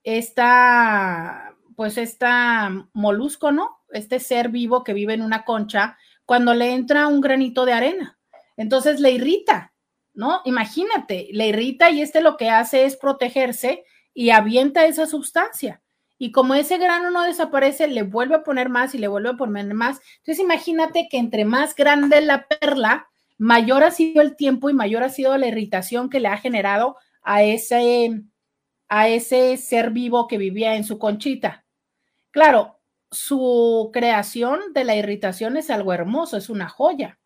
esta, pues esta molusco, ¿no? Este ser vivo que vive en una concha cuando le entra un granito de arena. Entonces le irrita, ¿no? Imagínate, le irrita y este lo que hace es protegerse y avienta esa sustancia y como ese grano no desaparece, le vuelve a poner más y le vuelve a poner más. Entonces imagínate que entre más grande la perla, mayor ha sido el tiempo y mayor ha sido la irritación que le ha generado a ese, a ese ser vivo que vivía en su conchita. Claro, su creación de la irritación es algo hermoso, es una joya.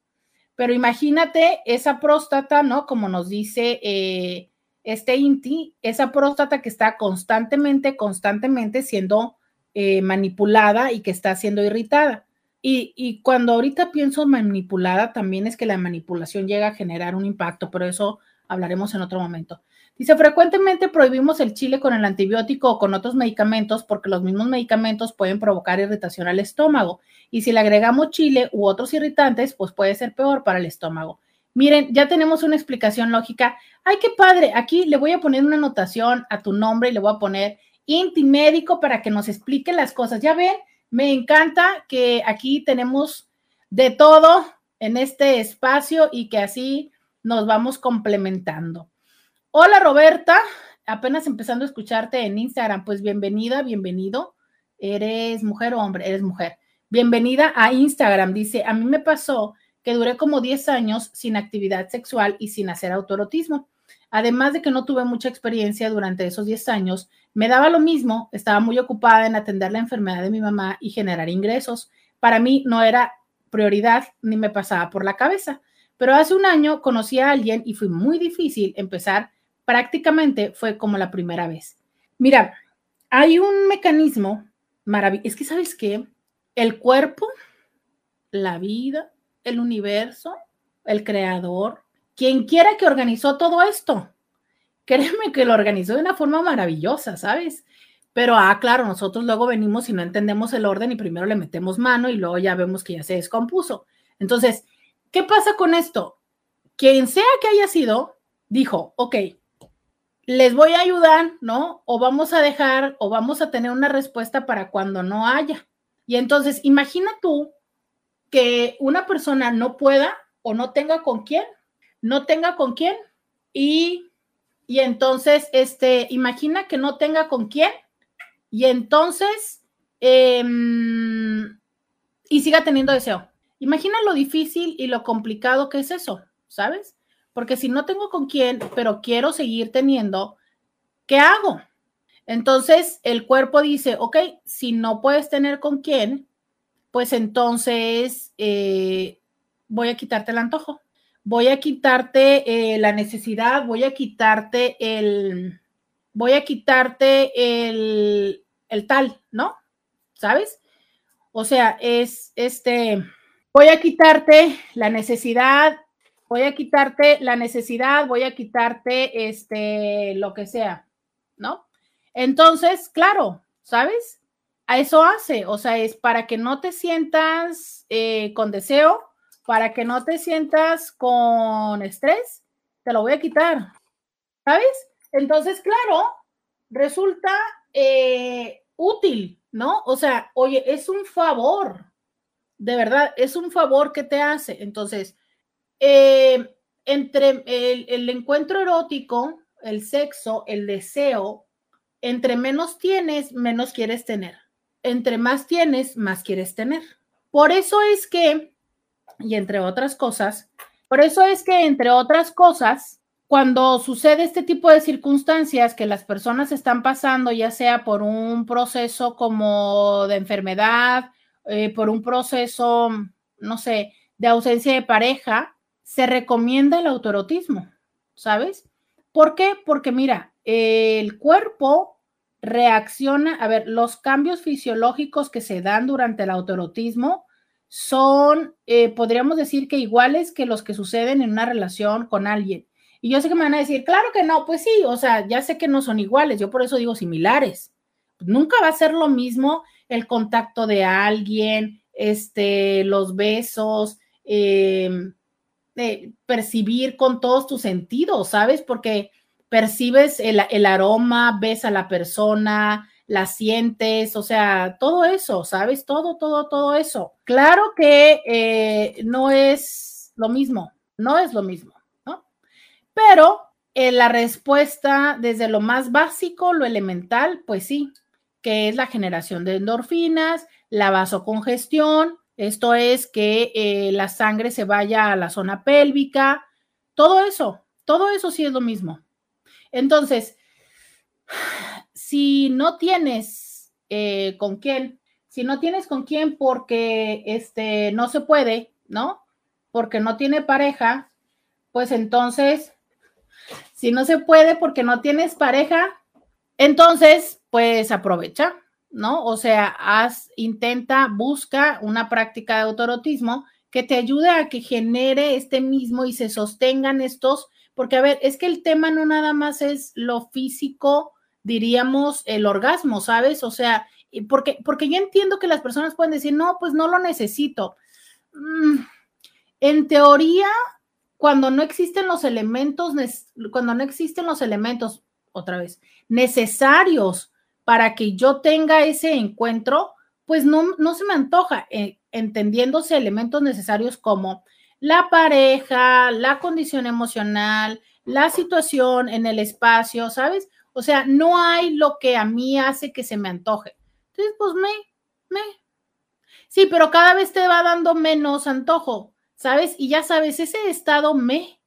Pero imagínate esa próstata, ¿no? Como nos dice eh, este INTI, esa próstata que está constantemente, constantemente siendo eh, manipulada y que está siendo irritada. Y, y, cuando ahorita pienso manipulada, también es que la manipulación llega a generar un impacto, pero eso hablaremos en otro momento. Dice, frecuentemente prohibimos el chile con el antibiótico o con otros medicamentos porque los mismos medicamentos pueden provocar irritación al estómago. Y si le agregamos chile u otros irritantes, pues puede ser peor para el estómago. Miren, ya tenemos una explicación lógica. Ay, qué padre. Aquí le voy a poner una anotación a tu nombre y le voy a poner Inti Médico para que nos explique las cosas. Ya ven, me encanta que aquí tenemos de todo en este espacio y que así nos vamos complementando. Hola Roberta, apenas empezando a escucharte en Instagram, pues bienvenida, bienvenido. ¿Eres mujer o hombre? Eres mujer. Bienvenida a Instagram. Dice, a mí me pasó que duré como 10 años sin actividad sexual y sin hacer autorotismo. Además de que no tuve mucha experiencia durante esos 10 años, me daba lo mismo, estaba muy ocupada en atender la enfermedad de mi mamá y generar ingresos. Para mí no era prioridad ni me pasaba por la cabeza. Pero hace un año conocí a alguien y fue muy difícil empezar. Prácticamente fue como la primera vez. Mira, hay un mecanismo maravilloso. Es que, ¿sabes qué? El cuerpo, la vida, el universo, el creador, quien quiera que organizó todo esto. Créeme que lo organizó de una forma maravillosa, ¿sabes? Pero, ah, claro, nosotros luego venimos y no entendemos el orden y primero le metemos mano y luego ya vemos que ya se descompuso. Entonces, ¿qué pasa con esto? Quien sea que haya sido, dijo, ok, les voy a ayudar, ¿no? O vamos a dejar, o vamos a tener una respuesta para cuando no haya. Y entonces, imagina tú que una persona no pueda o no tenga con quién, no tenga con quién y, y entonces, este, imagina que no tenga con quién y entonces, em, y siga teniendo deseo. Imagina lo difícil y lo complicado que es eso, ¿sabes? Porque si no tengo con quién, pero quiero seguir teniendo, ¿qué hago? Entonces el cuerpo dice, ok, si no puedes tener con quién, pues entonces eh, voy a quitarte el antojo, voy a quitarte eh, la necesidad, voy a quitarte el, voy a quitarte el, el tal, ¿no? ¿Sabes? O sea, es este, voy a quitarte la necesidad, voy a quitarte la necesidad, voy a quitarte este, lo que sea, ¿no? Entonces, claro, ¿sabes? A eso hace, o sea, es para que no te sientas eh, con deseo, para que no te sientas con estrés, te lo voy a quitar, ¿sabes? Entonces, claro, resulta eh, útil, ¿no? O sea, oye, es un favor, de verdad, es un favor que te hace. Entonces, eh, entre el, encuentro erótico, el sexo, el deseo, entre menos tienes, menos quieres tener. Entre más tienes, más quieres tener. Por eso es que y entre otras cosas. Por eso es que, entre otras cosas, cuando sucede este tipo de circunstancias que las personas están pasando, ya sea por un proceso como de enfermedad, eh, por un proceso, no sé, de ausencia de pareja, se recomienda el autoerotismo, ¿sabes? ¿Por qué? Porque mira, el cuerpo reacciona, a ver, los cambios fisiológicos que se dan durante el autoerotismo son, eh, podríamos decir que iguales que los que suceden en una relación con alguien. Y yo sé que me van a decir, claro que no, pues sí, o sea, ya sé que no son iguales, yo por eso digo similares. Nunca va a ser lo mismo el contacto de alguien, este, los besos, em, percibir con todos tus sentidos, ¿sabes? Porque percibes el, el aroma, ves a la persona, la sientes, o sea, todo eso, ¿sabes? Todo, todo, todo eso. Claro que eh, no es lo mismo, no es lo mismo, ¿no? Pero eh, la respuesta desde lo más básico, lo elemental, pues sí, que es la generación de endorfinas, la vasocongestión, esto es que eh, la sangre se vaya a la zona pélvica, todo eso, todo eso sí es lo mismo. Entonces, si no tienes eh, con quién, si no tienes con quién porque este, no se puede, ¿no? Porque no tiene pareja, pues entonces, si no se puede porque no tienes pareja, entonces, pues aprovecha, ¿no? O sea, haz, intenta, busca una práctica de autorotismo que te ayude a que genere este mismo y se sostengan estos, porque a ver, es que el tema no nada más es lo físico, diríamos, el orgasmo, ¿sabes? O sea, porque, porque yo entiendo que las personas pueden decir, no, pues no lo necesito. Mm, en teoría, cuando no existen los elementos, cuando no existen los elementos, otra vez, necesarios para que yo tenga ese encuentro, pues no, no se me antoja, eh, entendiéndose elementos necesarios como la pareja, la condición emocional, la situación en el espacio, ¿sabes? O sea, no hay lo que a mí hace que se me antoje. Entonces, pues me, me. Sí, pero cada vez te va dando menos antojo, ¿sabes? Y ya sabes, ese estado me,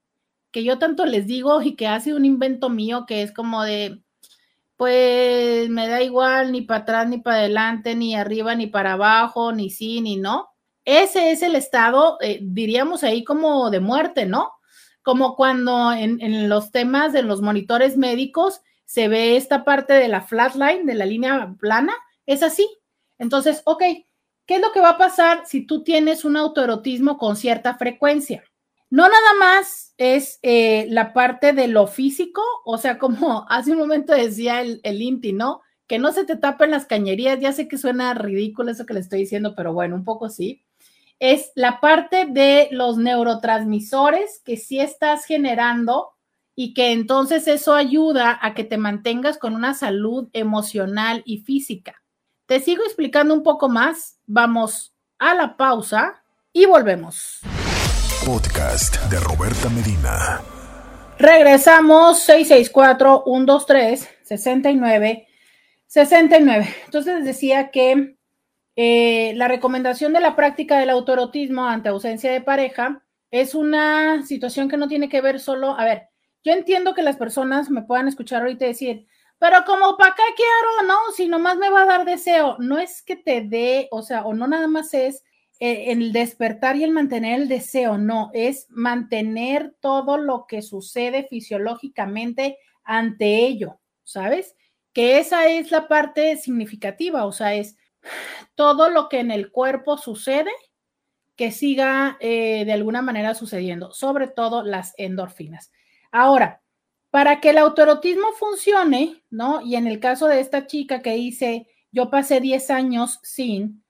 que yo tanto les digo y que hace un invento mío que es como de, pues me da igual ni para atrás, ni para adelante, ni arriba, ni para abajo, ni sí, ni no. Ese es el estado, eh, diríamos ahí como de muerte, ¿no? Como cuando en, en los temas de los monitores médicos se ve esta parte de la flatline, de la línea plana, es así. Entonces, ok, ¿qué es lo que va a pasar si tú tienes un autoerotismo con cierta frecuencia? No nada más es eh, la parte de lo físico, o sea, como (laughs) hace un momento decía el, el Inti, ¿no? Que no se te tapen las cañerías, ya sé que suena ridículo eso que le estoy diciendo, pero bueno, un poco sí. Es la parte de los neurotransmisores que sí estás generando y que entonces eso ayuda a que te mantengas con una salud emocional y física. Te sigo explicando un poco más. Vamos a la pausa y volvemos. Podcast de Roberta Medina. Regresamos 664-123-69. 69. Entonces decía que eh, la recomendación de la práctica del autoerotismo ante ausencia de pareja es una situación que no tiene que ver solo, a ver, yo entiendo que las personas me puedan escuchar ahorita decir, pero como para qué quiero, no, si nomás me va a dar deseo, no es que te dé, o sea, o no nada más es el despertar y el mantener el deseo, no, es mantener todo lo que sucede fisiológicamente ante ello, ¿sabes? Que esa es la parte significativa, o sea, es todo lo que en el cuerpo sucede que siga eh, de alguna manera sucediendo, sobre todo las endorfinas. Ahora, para que el autoerotismo funcione, ¿no? Y en el caso de esta chica que dice, yo pasé 10 años sin,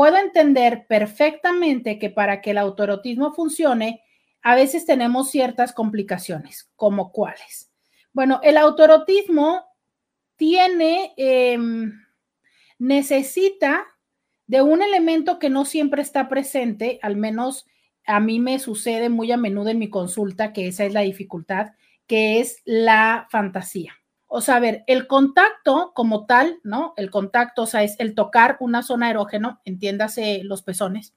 puedo entender perfectamente que para que el autoerotismo funcione, a veces tenemos ciertas complicaciones, como cuáles. Bueno, el autoerotismo tiene, em, necesita de un elemento que no siempre está presente, al menos a mí me sucede muy a menudo en mi consulta, que esa es la dificultad, que es la fantasía. O sea, a ver, el contacto como tal, ¿no? El contacto, o sea, es el tocar una zona erógeno, entiéndase los pezones.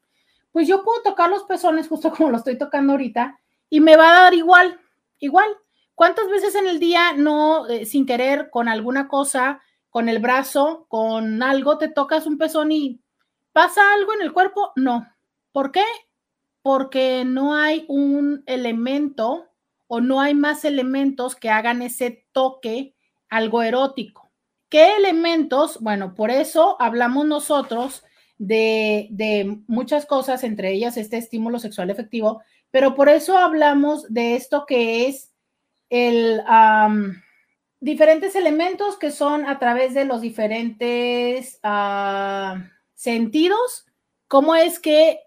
Pues yo puedo tocar los pezones justo como lo estoy tocando ahorita y me va a dar igual, igual. ¿Cuántas veces en el día no, eh, sin querer, con alguna cosa, con el brazo, con algo, te tocas un pezón y ¿Pasa algo en el cuerpo? No. ¿Por qué? Porque no hay un elemento o no hay más elementos que hagan ese toque algo erótico. ¿Qué elementos? Bueno, por eso hablamos nosotros de, muchas cosas, entre ellas este estímulo sexual efectivo, pero por eso hablamos de esto que es el diferentes elementos que son a través de los diferentes ah, sentidos, cómo es que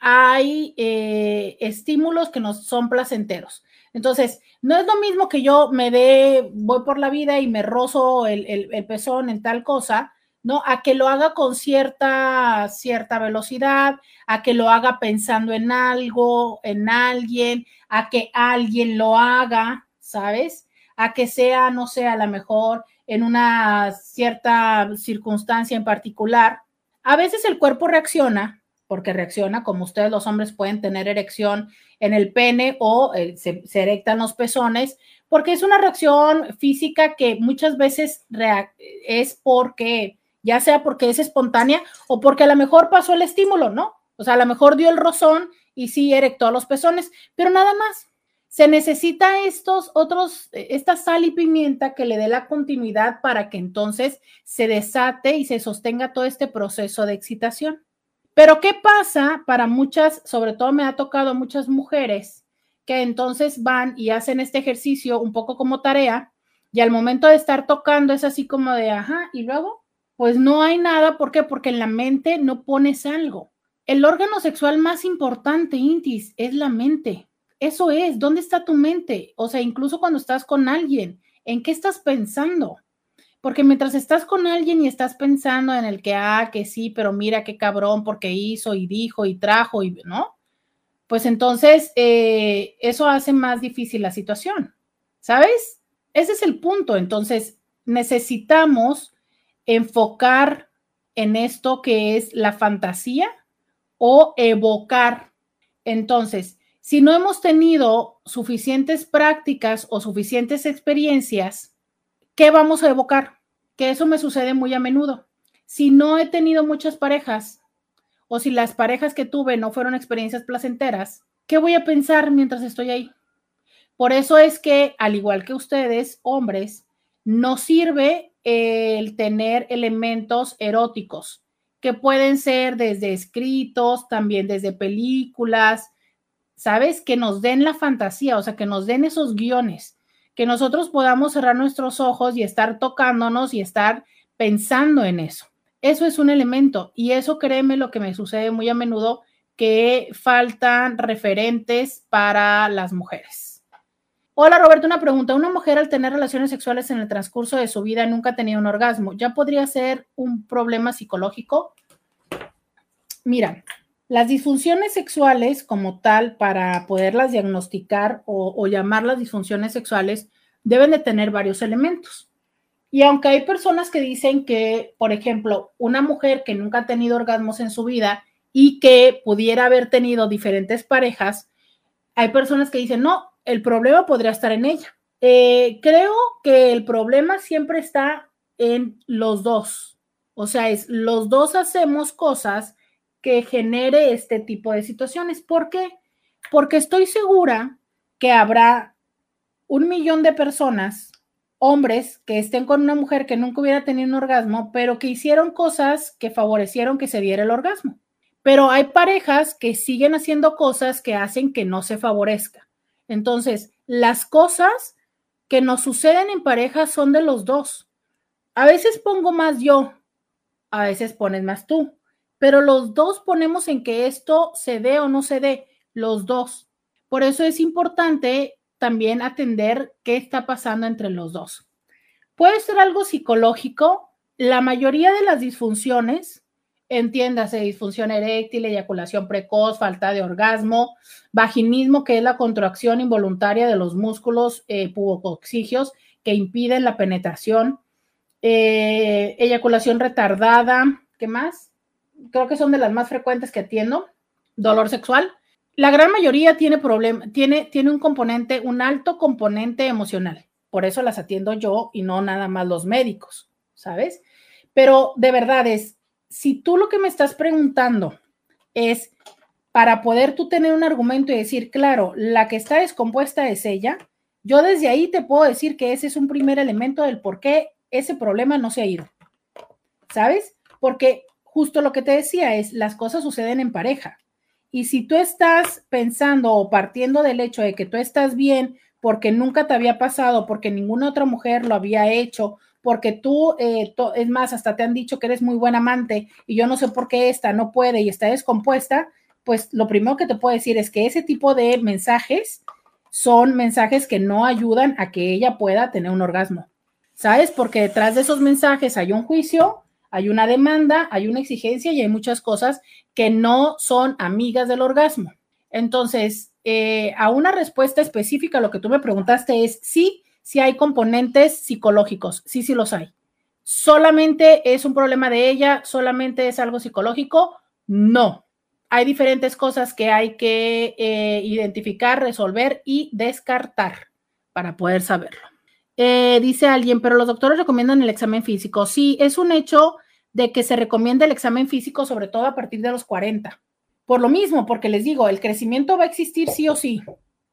hay eh, estímulos que nos son placenteros. Entonces, no es lo mismo que yo me dé, voy por la vida y me rozo el, el, pezón en tal cosa, ¿no? A que lo haga con cierta, cierta velocidad, a que lo haga pensando en algo, en alguien, a que alguien lo haga, ¿sabes? A que sea, no sé, a lo mejor en una cierta circunstancia en particular, a veces el cuerpo reacciona, porque reacciona, como ustedes los hombres pueden tener erección en el pene o eh, se, erectan los pezones, porque es una reacción física que muchas veces es porque, ya sea porque es espontánea o porque a lo mejor pasó el estímulo, ¿no? O sea, a lo mejor dio el rozón y sí erectó los pezones, pero nada más se necesita estos otros, eh, esta sal y pimienta que le dé la continuidad para que entonces se desate y se sostenga todo este proceso de excitación. Pero ¿qué pasa para muchas, sobre todo me ha tocado muchas mujeres que entonces van y hacen este ejercicio un poco como tarea y al momento de estar tocando es así como de, ajá, y luego, pues no hay nada, ¿por qué? Porque en la mente no pones algo. El órgano sexual más importante, Intis, es la mente. Eso es, ¿dónde está tu mente? O sea, incluso cuando estás con alguien, ¿en qué estás pensando? Porque mientras estás con alguien y estás pensando en el que, ah, que sí, pero mira qué cabrón, porque hizo y dijo y trajo y, ¿no? Pues entonces eh, eso hace más difícil la situación, ¿sabes? Ese es el punto. Entonces necesitamos enfocar en esto que es la fantasía o evocar. Entonces, si no hemos tenido suficientes prácticas o suficientes experiencias, ¿qué vamos a evocar? Que eso me sucede muy a menudo. Si no he tenido muchas parejas o si las parejas que tuve no fueron experiencias placenteras, ¿qué voy a pensar mientras estoy ahí? Por eso es que, al igual que ustedes, hombres, no sirve el tener elementos eróticos, que pueden ser desde escritos, también desde películas, ¿sabes? Que nos den la fantasía, o sea, que nos den esos guiones, que nosotros podamos cerrar nuestros ojos y estar tocándonos y estar pensando en eso. Eso es un elemento y eso créeme lo que me sucede muy a menudo, que faltan referentes para las mujeres. Hola Roberto, una pregunta. Una mujer al tener relaciones sexuales en el transcurso de su vida nunca ha tenido un orgasmo. ¿Ya podría ser un problema psicológico? Mira, las disfunciones sexuales como tal, para poderlas diagnosticar o, llamarlas disfunciones sexuales, deben de tener varios elementos. Y aunque hay personas que dicen que, por ejemplo, una mujer que nunca ha tenido orgasmos en su vida y que pudiera haber tenido diferentes parejas, hay personas que dicen, no, el problema podría estar en ella. Eh, creo que el problema siempre está en los dos. O sea, es los dos hacemos cosas que genere este tipo de situaciones. ¿Por qué? Porque estoy segura que habrá un millón de personas hombres que estén con una mujer que nunca hubiera tenido un orgasmo, pero que hicieron cosas que favorecieron que se diera el orgasmo. Pero hay parejas que siguen haciendo cosas que hacen que no se favorezca. Entonces, las cosas que nos suceden en pareja son de los dos. A veces pongo más yo, a veces pones más tú, pero los dos ponemos en que esto se dé o no se dé, los dos. Por eso es importante también atender qué está pasando entre los dos. Puede ser algo psicológico. La mayoría de las disfunciones, entiéndase, disfunción eréctil, eyaculación precoz, falta de orgasmo, vaginismo, que es la contracción involuntaria de los músculos eh, pubocoxigios que impiden la penetración, eh, eyaculación retardada, ¿qué más? Creo que son de las más frecuentes que atiendo, dolor sexual, la gran mayoría tiene problema, tiene, tiene un componente, un alto componente emocional. Por eso las atiendo yo y no nada más los médicos, ¿sabes? Pero de verdad es, si tú lo que me estás preguntando es para poder tú tener un argumento y decir, claro, la que está descompuesta es ella, yo desde ahí te puedo decir que ese es un primer elemento del por qué ese problema no se ha ido. ¿Sabes? Porque justo lo que te decía es, las cosas suceden en pareja. Y si tú estás pensando o partiendo del hecho de que tú estás bien porque nunca te había pasado, porque ninguna otra mujer lo había hecho, porque tú, eh, es más, hasta te han dicho que eres muy buen amante y yo no sé por qué esta no puede y está descompuesta, pues lo primero que te puedo decir es que ese tipo de mensajes son mensajes que no ayudan a que ella pueda tener un orgasmo. ¿Sabes? Porque detrás de esos mensajes hay un juicio, hay una demanda, hay una exigencia y hay muchas cosas que no son amigas del orgasmo. Entonces, eh, a una respuesta específica, lo que tú me preguntaste es sí, sí hay componentes psicológicos, sí, sí los hay. ¿Solamente es un problema de ella? ¿Solamente es algo psicológico? No. Hay diferentes cosas que hay que eh, identificar, resolver y descartar para poder saberlo. Eh, dice alguien, pero los doctores recomiendan el examen físico. Sí, es un hecho de que se recomienda el examen físico, sobre todo a partir de los 40. Por lo mismo, porque les digo, el crecimiento va a existir sí o sí,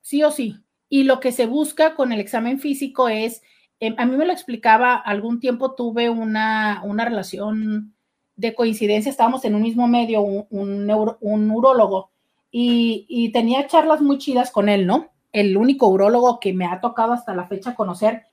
sí o sí. Y lo que se busca con el examen físico es, em, a mí me lo explicaba, algún tiempo tuve una, una relación de coincidencia, estábamos en un mismo medio, un, un, y, y tenía charlas muy chidas con él, ¿no? El único urólogo que me ha tocado hasta la fecha conocer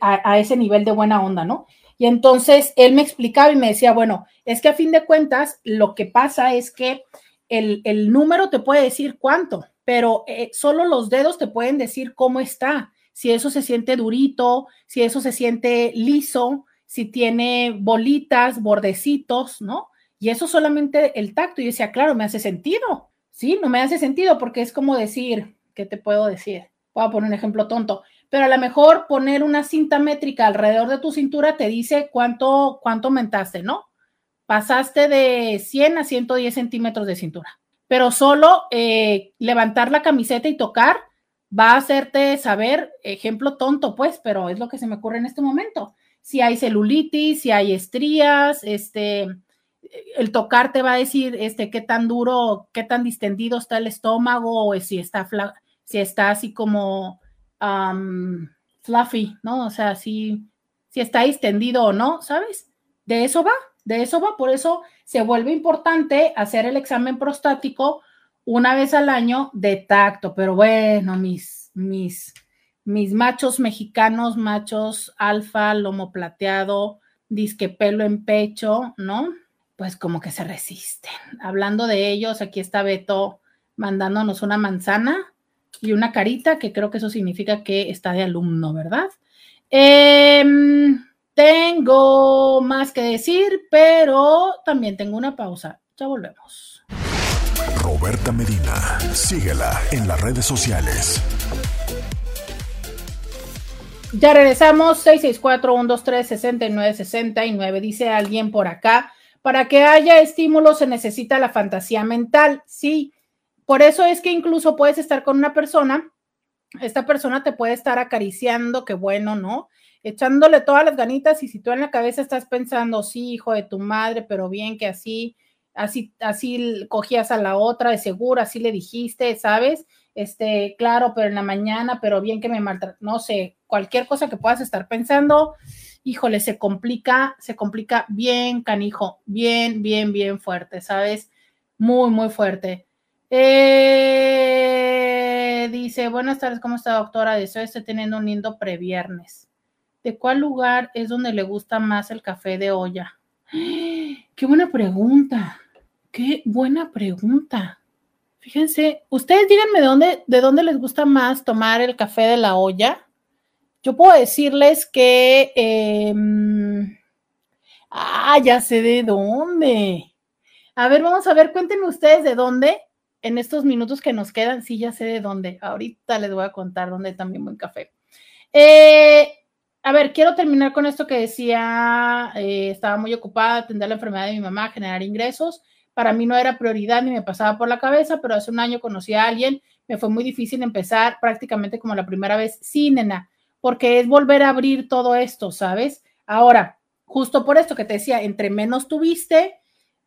a, ese nivel de buena onda, ¿no? Y entonces él me explicaba y me decía, bueno, es que a fin de cuentas lo que pasa es que el, número te puede decir cuánto, pero eh, solo los dedos te pueden decir cómo está, si eso se siente durito, si eso se siente liso, si tiene bolitas, bordecitos, ¿no? Y eso solamente el tacto. Y decía, claro, me hace sentido. Sí, no me hace sentido porque es como decir, ¿qué te puedo decir? Voy a poner un ejemplo tonto pero a lo mejor poner una cinta métrica alrededor de tu cintura te dice cuánto, cuánto aumentaste, ¿no? Pasaste de 100 a 110 centímetros de cintura, pero solo eh, levantar la camiseta y tocar va a hacerte saber, ejemplo tonto, pues, pero es lo que se me ocurre en este momento. Si hay celulitis, si hay estrías, este, el tocar te va a decir, este, qué tan duro, qué tan distendido está el estómago, o si está, si está así como fluffy, ¿no? O sea, si, si está extendido o no, ¿sabes? De eso va, de eso va. Por eso se vuelve importante hacer el examen prostático una vez al año de tacto. Pero bueno, mis, mis, mis machos mexicanos, machos alfa, lomo plateado, disque pelo en pecho, ¿no? Pues como que se resisten. Hablando de ellos, aquí está Beto mandándonos una manzana y una carita, que creo que eso significa que está de alumno, ¿verdad? Em, tengo más que decir, pero también tengo una pausa. Ya volvemos. Roberta Medina, síguela en las redes sociales. Ya regresamos, 664-123-6969, dice alguien por acá. Para que haya estímulo se necesita la fantasía mental. Sí, por eso es que incluso puedes estar con una persona, esta persona te puede estar acariciando, qué bueno, ¿no? Echándole todas las ganitas y si tú en la cabeza estás pensando, sí, hijo de tu madre, pero bien que así, así, así cogías a la otra, de seguro, así le dijiste, ¿sabes? Este, claro, pero en la mañana, pero bien que me maltrató, no sé, cualquier cosa que puedas estar pensando, híjole, se complica, se complica bien, canijo, bien, bien, bien fuerte, ¿sabes? Muy, muy fuerte. Eh, dice, buenas tardes, ¿cómo está doctora? Deseo esté teniendo un lindo previernes. ¿De cuál lugar es donde le gusta más el café de olla? (gasps) Qué buena pregunta. Qué buena pregunta. Fíjense, ustedes díganme de dónde, de dónde les gusta más tomar el café de la olla. Yo puedo decirles que, em, ah, ya sé de dónde. A ver, vamos a ver, cuéntenme ustedes de dónde en estos minutos que nos quedan. Sí, ya sé de dónde. Ahorita les voy a contar dónde también buen café. Eh, a ver, quiero terminar con esto que decía, eh, estaba muy ocupada atender la enfermedad de mi mamá, generar ingresos. Para mí no era prioridad ni me pasaba por la cabeza, pero hace un año conocí a alguien, me fue muy difícil empezar prácticamente como la primera vez. Sí, nena, porque es volver a abrir todo esto, ¿sabes? Ahora, justo por esto que te decía, entre menos tuviste,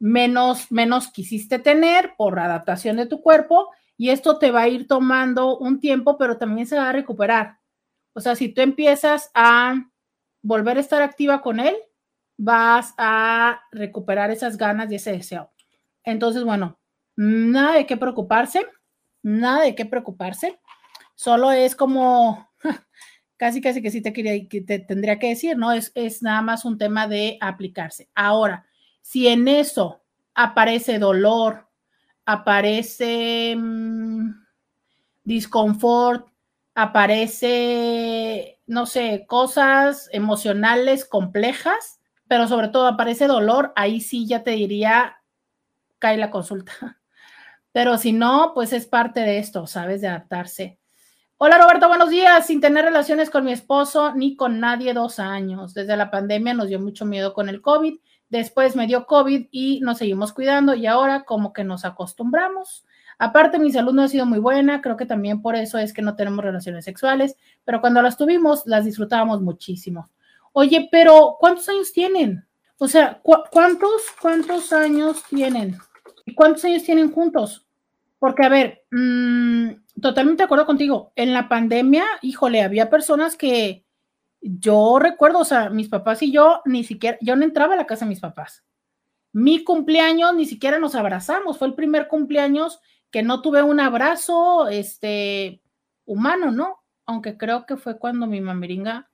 menos, menos quisiste tener por adaptación de tu cuerpo y esto te va a ir tomando un tiempo, pero también se va a recuperar. O sea, si tú empiezas a volver a estar activa con él, vas a recuperar esas ganas y ese deseo. Entonces, bueno, nada de qué preocuparse, nada de qué preocuparse. Solo es como (laughs) casi casi que sí te quería que te tendría que decir, ¿no? Es, es nada más un tema de aplicarse. Ahora, si en eso aparece dolor, aparece mmm, disconfort, aparece, no sé, cosas emocionales complejas, pero sobre todo aparece dolor, ahí sí ya te diría, cae la consulta. (laughs) Pero si no, pues es parte de esto, ¿sabes? De adaptarse. Hola Roberto, buenos días. Sin tener relaciones con mi esposo ni con nadie dos años. Desde la pandemia nos dio mucho miedo con el COVID. Después me dio COVID y nos seguimos cuidando y ahora como que nos acostumbramos. Aparte, mi salud no ha sido muy buena. Creo que también por eso es que no tenemos relaciones sexuales, pero cuando las tuvimos, las disfrutábamos muchísimo. Oye, pero ¿cuántos años tienen? O sea, ¿cu ¿cuántos, cuántos años tienen? ¿Y cuántos años tienen juntos? Porque, a ver, mmm, totalmente de acuerdo contigo. En la pandemia, híjole, había personas que yo recuerdo, o sea, mis papás y yo ni siquiera, yo no entraba a la casa de mis papás. Mi cumpleaños ni siquiera nos abrazamos, fue el primer cumpleaños que no tuve un abrazo, este, humano, ¿no? Aunque creo que fue cuando mi mamiringa,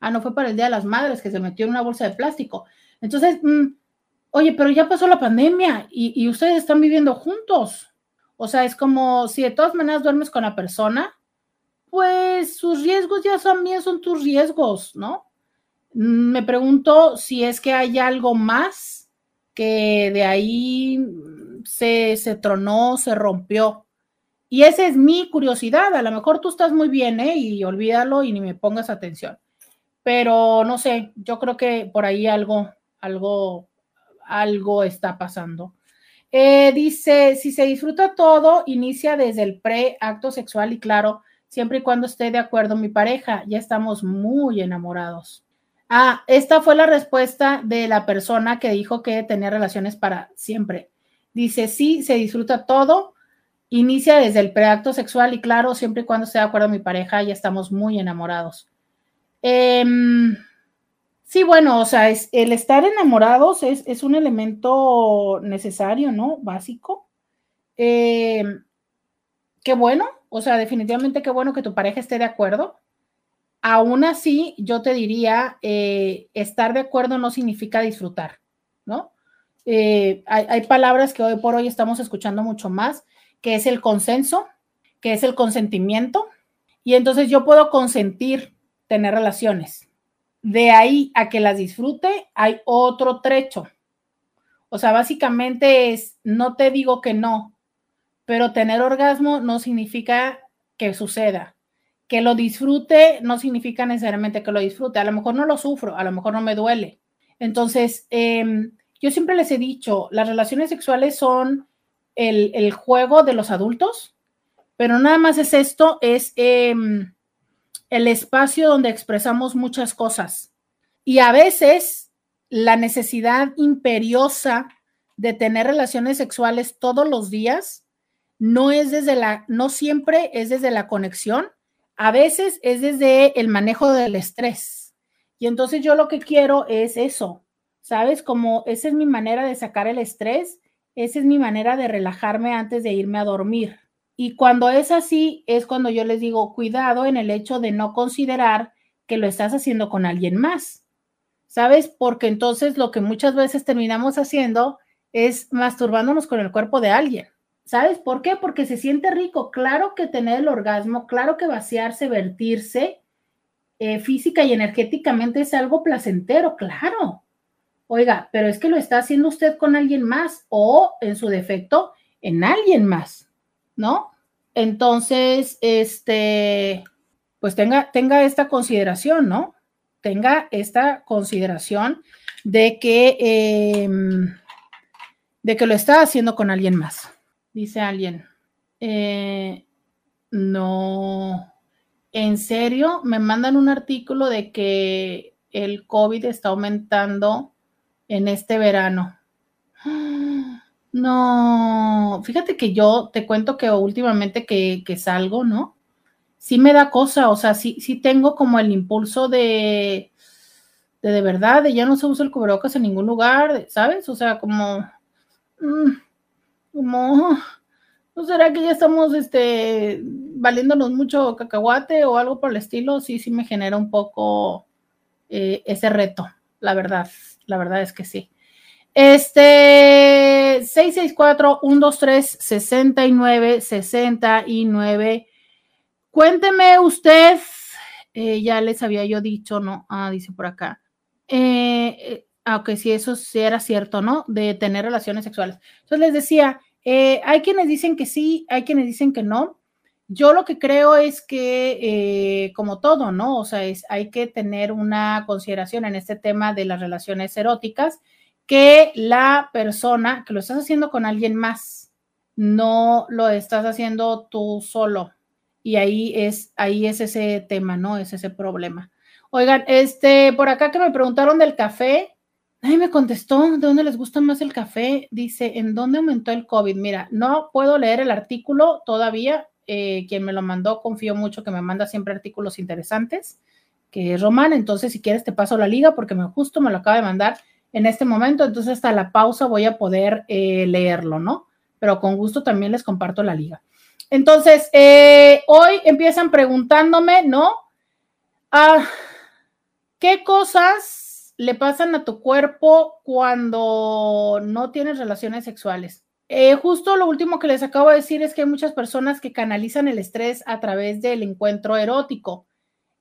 ah, no fue para el Día de las Madres, que se metió en una bolsa de plástico. Entonces, mmm, oye, pero ya pasó la pandemia y, y ustedes están viviendo juntos. O sea, es como si de todas maneras duermes con la persona, pues sus riesgos ya también son tus riesgos, ¿no? Me pregunto si es que hay algo más que de ahí se, se tronó, se rompió. Y esa es mi curiosidad. A lo mejor tú estás muy bien, ¿eh? Y olvídalo y ni me pongas atención. Pero no sé, yo creo que por ahí algo, algo, algo está pasando. Eh, dice, si se disfruta todo, inicia desde el pre-acto sexual y claro, siempre y cuando esté de acuerdo mi pareja, ya estamos muy enamorados. Ah, esta fue la respuesta de la persona que dijo que tenía relaciones para siempre. Dice, sí, se disfruta todo, inicia desde el preacto sexual y claro, siempre y cuando esté de acuerdo mi pareja, ya estamos muy enamorados. Eh, Sí, bueno, o sea, es, el estar enamorados es, es, un elemento necesario, ¿no? Básico. Eh, qué bueno, o sea, definitivamente qué bueno que tu pareja esté de acuerdo. Aún así, yo te diría, eh, estar de acuerdo no significa disfrutar, ¿no? Eh, hay, hay palabras que hoy por hoy estamos escuchando mucho más, que es el consenso, que es el consentimiento, y entonces yo puedo consentir tener relaciones de ahí a que las disfrute, hay otro trecho. O sea, básicamente es, no te digo que no, pero tener orgasmo no significa que suceda. Que lo disfrute no significa necesariamente que lo disfrute. A lo mejor no lo sufro, a lo mejor no me duele. Entonces, eh, yo siempre les he dicho, las relaciones sexuales son el, el, juego de los adultos, pero nada más es esto, es... Eh, el espacio donde expresamos muchas cosas. Y a veces la necesidad imperiosa de tener relaciones sexuales todos los días no es desde la, no siempre es desde la conexión, a veces es desde el manejo del estrés. Y entonces yo lo que quiero es eso, ¿sabes? Como esa es mi manera de sacar el estrés, esa es mi manera de relajarme antes de irme a dormir. Y cuando es así, es cuando yo les digo, cuidado en el hecho de no considerar que lo estás haciendo con alguien más, ¿sabes? Porque entonces lo que muchas veces terminamos haciendo es masturbándonos con el cuerpo de alguien. ¿Sabes por qué? Porque se siente rico. Claro que tener el orgasmo, claro que vaciarse, vertirse, eh, física y energéticamente es algo placentero, claro. Oiga, pero es que lo está haciendo usted con alguien más o, en su defecto, en alguien más, ¿no? Entonces, este, pues tenga, tenga esta consideración, ¿no? Tenga esta consideración de que, em, de que lo está haciendo con alguien más. Dice alguien, eh, no, en serio, me mandan un artículo de que el COVID está aumentando en este verano. No, fíjate que yo te cuento que últimamente que, que salgo, ¿no? Sí me da cosa, o sea, sí, sí tengo como el impulso de, de, de verdad, de ya no se usa el cubrebocas en ningún lugar, ¿sabes? O sea, como, mm, como, ¿no será que ya estamos, este, valiéndonos mucho cacahuate o algo por el estilo? Sí, sí me genera un poco eh, ese reto, la verdad, la verdad es que sí. Este 664-123-69-69. Cuénteme usted, eh, ya les había yo dicho, ¿no? Ah, dice por acá. Eh, aunque sí, eso sí era cierto, ¿no? De tener relaciones sexuales. Entonces les decía, eh, hay quienes dicen que sí, hay quienes dicen que no. Yo lo que creo es que, eh, como todo, ¿no? O sea, es, hay que tener una consideración en este tema de las relaciones eróticas, que la persona, que lo estás haciendo con alguien más, no lo estás haciendo tú solo. Y ahí es, ahí es ese tema, ¿no? Es ese problema. Oigan, este, por acá que me preguntaron del café, Ay, me contestó, ¿de dónde les gusta más el café? Dice, ¿en dónde aumentó el COVID? Mira, no puedo leer el artículo todavía. Eh, quien me lo mandó, confío mucho que me manda siempre artículos interesantes, que es Román. Entonces, si quieres, te paso la liga porque me justo me lo acaba de mandar en este momento. Entonces, hasta la pausa voy a poder eh, leerlo, ¿no? Pero con gusto también les comparto la liga. Entonces, eh, hoy empiezan preguntándome, ¿no? Ah, ¿Qué cosas le pasan a tu cuerpo cuando no tienes relaciones sexuales. Eh, justo lo último que les acabo de decir es que hay muchas personas que canalizan el estrés a través del encuentro erótico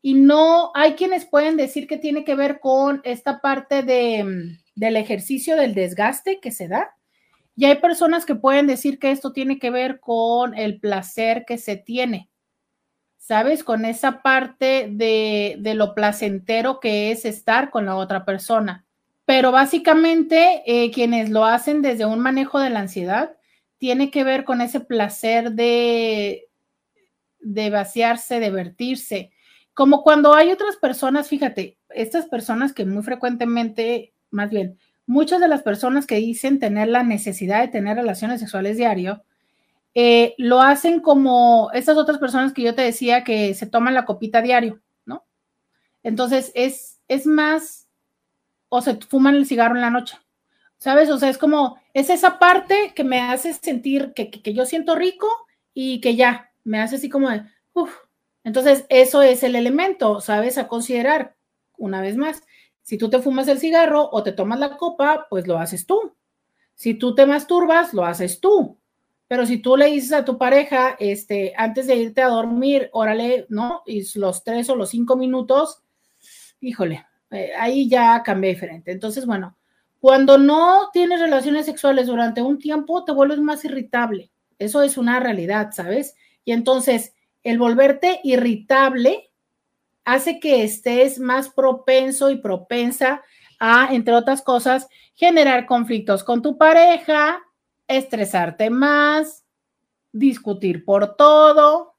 y no hay quienes pueden decir que tiene que ver con esta parte de, del ejercicio del desgaste que se da. Y hay personas que pueden decir que esto tiene que ver con el placer que se tiene. ¿Sabes? Con esa parte de, lo placentero que es estar con la otra persona. Pero básicamente eh, quienes lo hacen desde un manejo de la ansiedad tiene que ver con ese placer de, de vaciarse, de vertirse. Como cuando hay otras personas, fíjate, estas personas que muy frecuentemente, más bien, muchas de las personas que dicen tener la necesidad de tener relaciones sexuales diario, eh, lo hacen como estas otras personas que yo te decía que se toman la copita diario, ¿no? Entonces es, es más, o se fuman el cigarro en la noche, ¿sabes? O sea, es como, es esa parte que me hace sentir que, que, yo siento rico y que ya, me hace así como de, uff. Entonces, eso es el elemento, ¿sabes? A considerar, una vez más, si tú te fumas el cigarro o te tomas la copa, pues lo haces tú. Si tú te masturbas, lo haces tú. Pero si tú le dices a tu pareja, este, antes de irte a dormir, órale, ¿no? Y los tres o los cinco minutos, híjole, eh, ahí ya cambia diferente. Entonces, bueno, cuando no tienes relaciones sexuales durante un tiempo, te vuelves más irritable. Eso es una realidad, ¿sabes? Y entonces, el volverte irritable hace que estés más propenso y propensa a, entre otras cosas, generar conflictos con tu pareja, estresarte más, discutir por todo,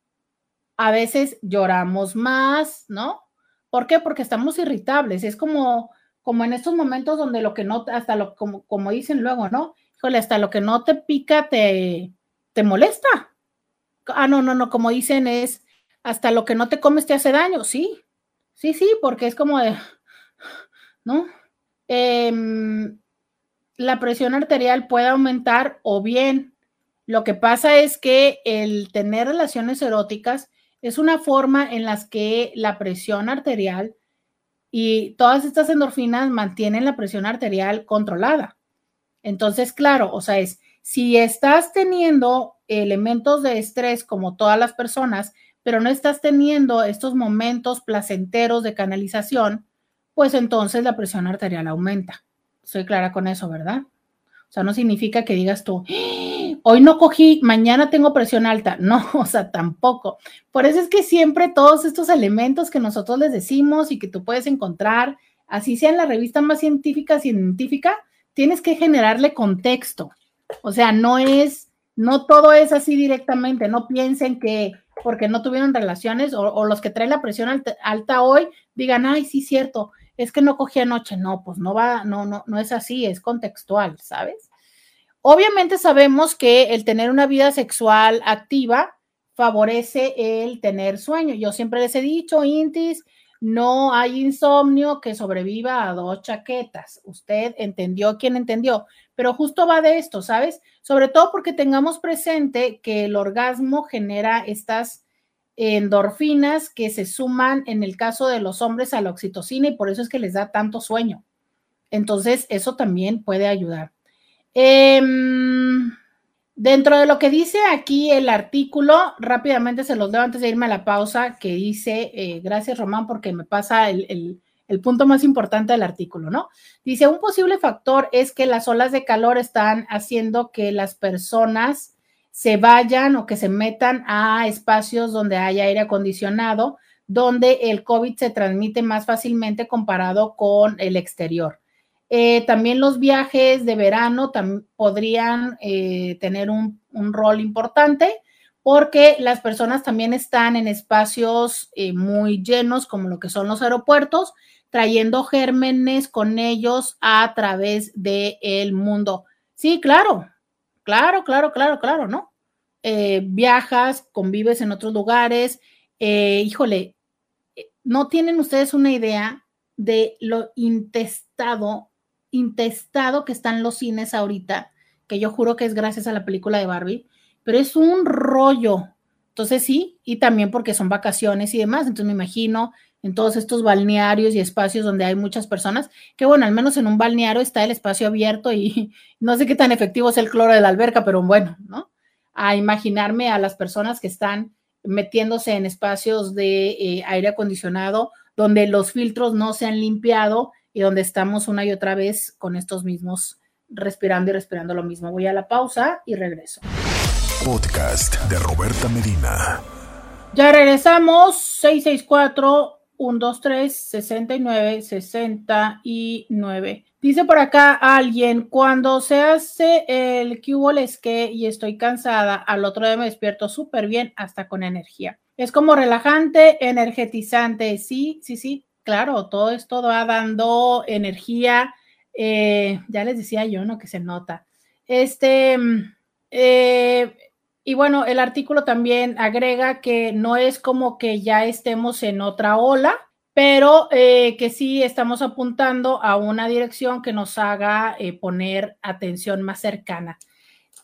a veces lloramos más, ¿no? ¿Por qué? Porque estamos irritables. Es como, como en estos momentos donde lo que no, hasta lo, como, como dicen luego, ¿no? Híjole, hasta lo que no te pica te, te molesta. Ah, no, no, no, como dicen es, hasta lo que no te comes te hace daño, sí, sí, sí, porque es como de, ¿no? Em, la presión arterial puede aumentar o bien lo que pasa es que el tener relaciones eróticas es una forma en las que la presión arterial y todas estas endorfinas mantienen la presión arterial controlada. Entonces, claro, o sea, es si estás teniendo elementos de estrés como todas las personas, pero no estás teniendo estos momentos placenteros de canalización, pues entonces la presión arterial aumenta. Soy clara con eso, ¿verdad? O sea, no significa que digas tú, ¡Ah! hoy no cogí, mañana tengo presión alta. (laughs) No, o sea, tampoco. Por eso es que siempre todos estos elementos que nosotros les decimos y que tú puedes encontrar, así sea en la revista más científica, científica, tienes que generarle contexto. O sea, no es, no todo es así directamente. No piensen que porque no tuvieron relaciones o, los que traen la presión alta, alta hoy digan, ay, sí, cierto, es que no cogí anoche. No, pues no va, no, no, no es así, es contextual, ¿sabes? Obviamente sabemos que el tener una vida sexual activa favorece el tener sueño. Yo siempre les he dicho, Intis, no hay insomnio que sobreviva a dos chaquetas. Usted entendió quién entendió, pero justo va de esto, ¿sabes? Sobre todo porque tengamos presente que el orgasmo genera estas endorfinas que se suman en el caso de los hombres a la oxitocina y por eso es que les da tanto sueño. Entonces, eso también puede ayudar. Em, dentro de lo que dice aquí el artículo, rápidamente se los leo antes de irme a la pausa, que dice, eh, gracias Román porque me pasa el, el punto más importante del artículo, ¿no? Dice, un posible factor es que las olas de calor están haciendo que las personas se vayan o que se metan a espacios donde haya aire acondicionado, donde el COVID se transmite más fácilmente comparado con el exterior. Eh, también los viajes de verano podrían eh, tener un, rol importante porque las personas también están en espacios eh, muy llenos como lo que son los aeropuertos, trayendo gérmenes con ellos a través del mundo. Sí, claro, Claro, claro, claro, claro, ¿no? Eh, viajas, convives en otros lugares. Eh, híjole, eh, no tienen ustedes una idea de lo intestado, intestado que están los cines ahorita, que yo juro que es gracias a la película de Barbie, pero es un rollo. Entonces sí, y también porque son vacaciones y demás, entonces me imagino en todos estos balnearios y espacios donde hay muchas personas, que bueno, al menos en un balneario está el espacio abierto y (laughs) no sé qué tan efectivo es el cloro de la alberca, pero bueno, ¿no? A imaginarme a las personas que están metiéndose en espacios de eh, aire acondicionado donde los filtros no se han limpiado y donde estamos una y otra vez con estos mismos respirando y respirando lo mismo. Voy a la pausa y regreso. Podcast de Roberta Medina. Ya regresamos, 664 1, 2, 3, 69, 69. Dice por acá alguien, cuando se hace el que y estoy cansada, al otro día me despierto súper bien, hasta con energía. Es como relajante, energetizante. Sí, sí, sí, claro, todo esto va dando energía. Eh, ya les decía yo, ¿no? Que se nota. Este, eh, y bueno, el artículo también agrega que no es como que ya estemos en otra ola, pero eh, que sí estamos apuntando a una dirección que nos haga eh, poner atención más cercana.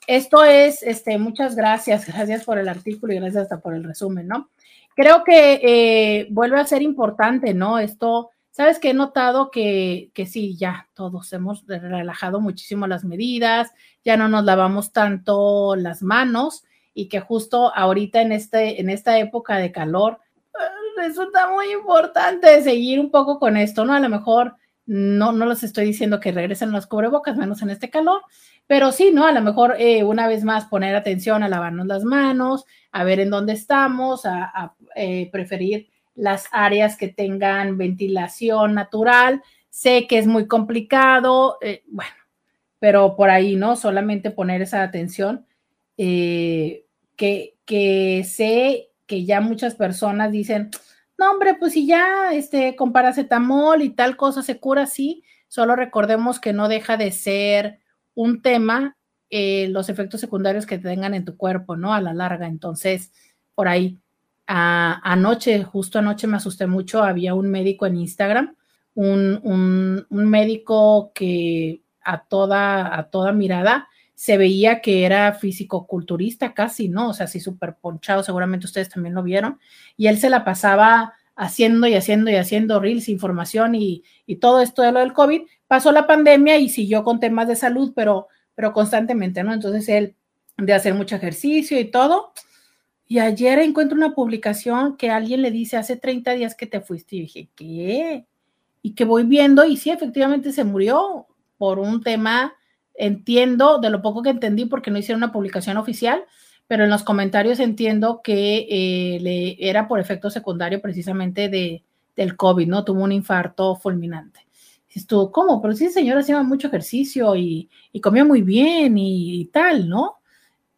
Esto es, este, muchas gracias, (laughs) gracias por el artículo y gracias hasta por el resumen, ¿no? Creo que eh, vuelve a ser importante, ¿no? Esto, sabes que he notado que, que sí, ya todos hemos relajado muchísimo las medidas, ya no nos lavamos tanto las manos, y que justo ahorita en, este, en esta época de calor eh, resulta muy importante seguir un poco con esto, ¿no? A lo mejor no, no les estoy diciendo que regresen los cubrebocas, menos en este calor, pero sí, ¿no? A lo mejor eh, una vez más poner atención a lavarnos las manos, a ver en dónde estamos, a, eh, preferir las áreas que tengan ventilación natural. Sé que es muy complicado, bueno, pero por ahí, ¿no? Solamente poner esa atención eh, que, que, sé que ya muchas personas dicen, no, hombre, pues si ya este, con paracetamol y tal cosa se cura, sí, solo recordemos que no deja de ser un tema eh, los efectos secundarios que tengan en tu cuerpo, ¿no? A la larga. Entonces, por ahí, anoche, justo anoche me asusté mucho, había un médico en Instagram, un, un, un médico que a toda, a toda mirada se veía que era físico-culturista casi, ¿no? O sea, así súper ponchado, seguramente ustedes también lo vieron, y él se la pasaba haciendo y haciendo y haciendo reels, información y, y todo esto de lo del COVID. Pasó la pandemia y siguió con temas de salud, pero, pero constantemente, ¿no? Entonces él de hacer mucho ejercicio y todo. Y ayer encuentro una publicación que alguien le dice hace 30 días que te fuiste y dije, ¿qué? Y que voy viendo y sí, efectivamente se murió por un tema, entiendo, de lo poco que entendí porque no hicieron una publicación oficial, pero en los comentarios entiendo que eh, le, era por efecto secundario precisamente de, del COVID, ¿no? Tuvo un infarto fulminante. Estuvo, ¿cómo? Pero sí, señor hacía mucho ejercicio y, y comía muy bien y, y, tal, ¿no?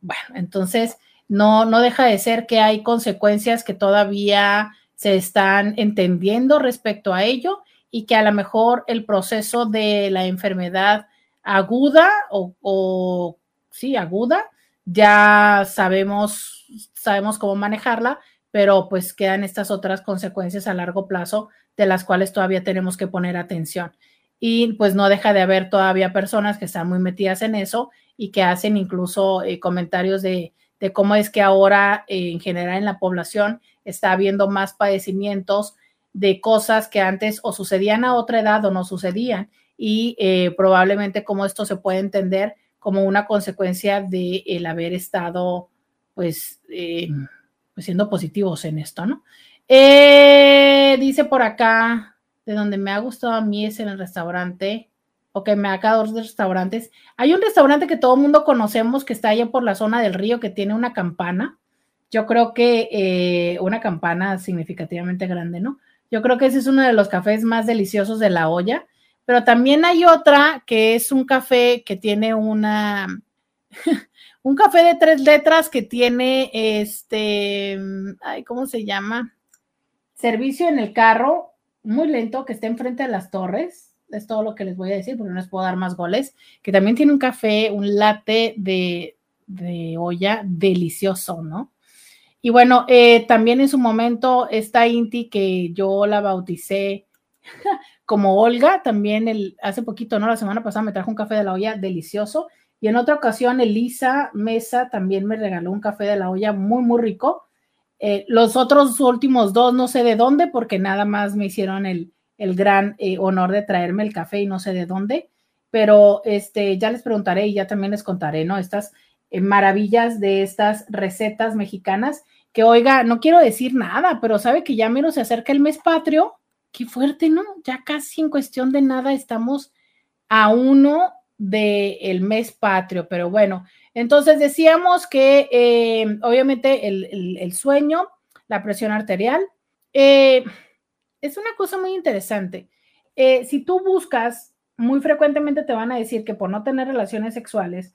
Bueno, entonces no, no deja de ser que hay consecuencias que todavía se están entendiendo respecto a ello y que a lo mejor el proceso de la enfermedad aguda o, o sí, aguda, ya sabemos, sabemos cómo manejarla, pero pues quedan estas otras consecuencias a largo plazo de las cuales todavía tenemos que poner atención. Y pues no deja de haber todavía personas que están muy metidas en eso y que hacen incluso eh, comentarios de, de, cómo es que ahora eh, en general en la población está habiendo más padecimientos de cosas que antes o sucedían a otra edad o no sucedían y eh, probablemente cómo esto se puede entender como una consecuencia de el haber estado, pues, eh, pues, siendo positivos en esto, ¿no? Eh, dice por acá, de donde me ha gustado a mí es en el restaurante, o que me ha quedado dos restaurantes. Hay un restaurante que todo el mundo conocemos que está allá por la zona del río que tiene una campana. Yo creo que una campana significativamente grande, ¿no? Yo creo que ese es uno de los cafés más deliciosos de la olla pero también hay otra que es un café que tiene una, (laughs) un café de tres letras que tiene este, ay, ¿cómo se llama? Servicio en el carro, muy lento, que está enfrente de las torres. Es todo lo que les voy a decir, porque no les puedo dar más goles. Que también tiene un café, un latte de, de olla delicioso, ¿no? Y bueno, eh, también en su momento esta Inti que yo la bauticé (laughs) como Olga, también el, hace poquito, ¿no? La semana pasada me trajo un café de la olla delicioso. Y en otra ocasión, Elisa Mesa también me regaló un café de la olla muy, muy rico. Eh, los otros últimos dos no sé de dónde, porque nada más me hicieron el, el gran eh, honor de traerme el café y no sé de dónde. Pero este, ya les preguntaré y ya también les contaré, ¿no? Estas eh, maravillas de estas recetas mexicanas. Que oiga, no quiero decir nada, pero sabe que ya menos se acerca el mes patrio qué fuerte, ¿no? Ya casi en cuestión de nada estamos a uno del mes patrio, pero bueno, entonces decíamos que eh, obviamente el, sueño, la presión arterial, eh, es una cosa muy interesante. Eh, si tú buscas, muy frecuentemente te van a decir que por no tener relaciones sexuales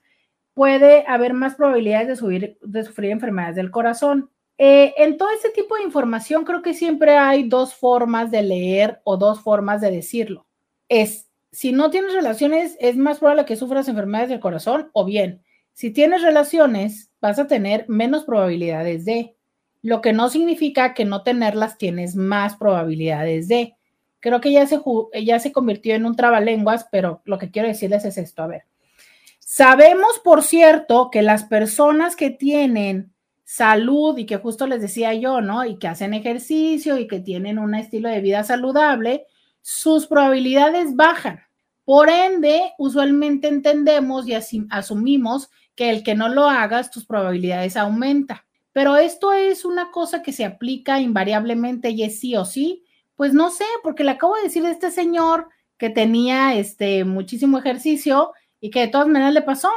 puede haber más probabilidades de, subir, de sufrir enfermedades del corazón. Eh, en todo ese tipo de información creo que siempre hay dos formas de leer o dos formas de decirlo. Es, si no tienes relaciones, es más probable que sufras enfermedades del corazón o bien, si tienes relaciones, vas a tener menos probabilidades de, lo que no significa que no tenerlas tienes más probabilidades de. Creo que ya se, ya se convirtió en un trabalenguas, pero lo que quiero decirles es esto, a ver. Sabemos, por cierto, que las personas que tienen salud y que justo les decía yo, ¿no? Y que hacen ejercicio y que tienen un estilo de vida saludable, sus probabilidades bajan. Por ende, usualmente entendemos y asumimos que el que no lo hagas, tus probabilidades aumentan. Pero esto es una cosa que se aplica invariablemente y es sí o sí. Pues no sé, porque le acabo de decir a este señor que tenía este muchísimo ejercicio y que de todas maneras le pasó.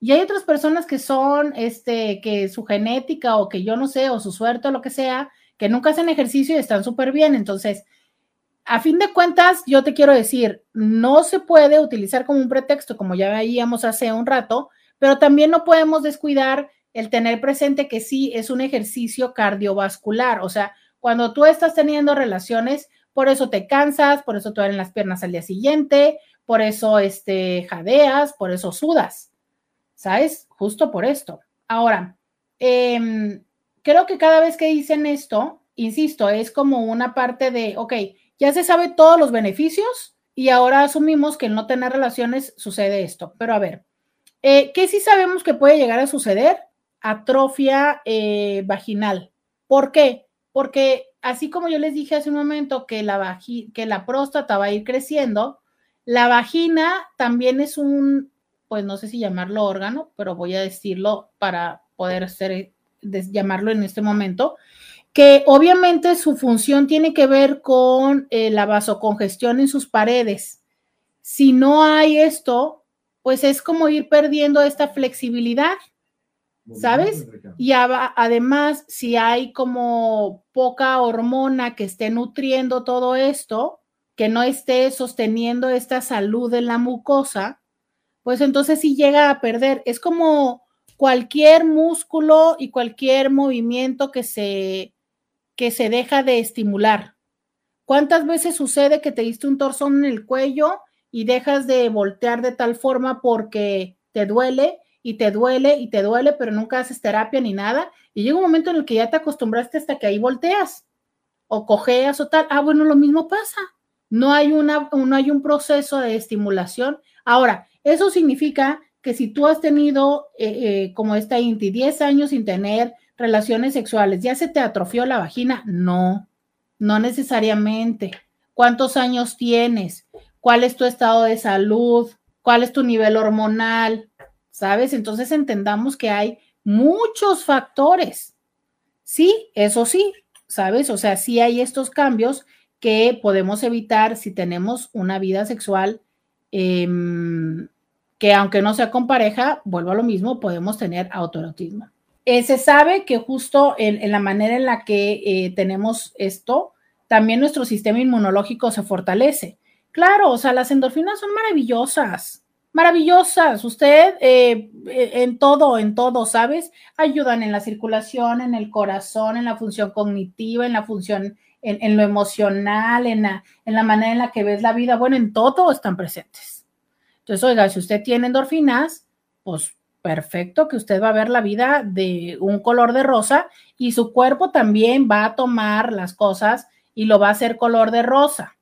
Y hay otras personas que son, este, que su genética o que yo no sé, o su suerte o lo que sea, que nunca hacen ejercicio y están súper bien. Entonces, a fin de cuentas, yo te quiero decir, no se puede utilizar como un pretexto, como ya veíamos hace un rato, pero también no podemos descuidar el tener presente que sí es un ejercicio cardiovascular. O sea, cuando tú estás teniendo relaciones, por eso te cansas, por eso te duelen las piernas al día siguiente, por eso este, jadeas, por eso sudas. ¿Sabes? Justo por esto. Ahora, em, creo que cada vez que dicen esto, insisto, es como una parte de, ok, ya se sabe todos los beneficios y ahora asumimos que en no tener relaciones sucede esto. Pero a ver, eh, ¿qué sí sabemos que puede llegar a suceder? Atrofia eh, vaginal. ¿Por qué? Porque así como yo les dije hace un momento que la, que la próstata va a ir creciendo, la vagina también es un, pues no sé si llamarlo órgano, pero voy a decirlo para poder ser, llamarlo en este momento, que obviamente su función tiene que ver con eh, la vasocongestión en sus paredes. Si no hay esto, pues es como ir perdiendo esta flexibilidad, ¿sabes? Y además, si hay como poca hormona que esté nutriendo todo esto, que no esté sosteniendo esta salud en la mucosa, pues entonces sí llega a perder. Es como cualquier músculo y cualquier movimiento que se, que se deja de estimular. ¿Cuántas veces sucede que te diste un torzón en el cuello y dejas de voltear de tal forma porque te duele y te duele y te duele, pero nunca haces terapia ni nada? Y llega un momento en el que ya te acostumbraste hasta que ahí volteas o cojeas o tal. Ah, bueno, lo mismo pasa. No hay, una, no hay un proceso de estimulación. Ahora, eso significa que si tú has tenido, eh, eh, como esta Inti, 10 años sin tener relaciones sexuales, ¿ya se te atrofió la vagina? No, no necesariamente. ¿Cuántos años tienes? ¿Cuál es tu estado de salud? ¿Cuál es tu nivel hormonal? ¿Sabes? Entonces entendamos que hay muchos factores. Sí, eso sí, ¿sabes? O sea, sí hay estos cambios que podemos evitar si tenemos una vida sexual em, que aunque no sea con pareja, vuelvo a lo mismo, podemos tener autoerotismo. Eh, se sabe que justo en, la manera en la que eh, tenemos esto, también nuestro sistema inmunológico se fortalece. Claro, o sea, las endorfinas son maravillosas, maravillosas. Usted eh, en todo, en todo, ¿sabes? Ayudan en la circulación, en el corazón, en la función cognitiva, en la función en, lo emocional, en la, en la manera en la que ves la vida, bueno, en todo están presentes. Entonces, oiga, si usted tiene endorfinas, pues perfecto que usted va a ver la vida de un color de rosa y su cuerpo también va a tomar las cosas y lo va a hacer color de rosa.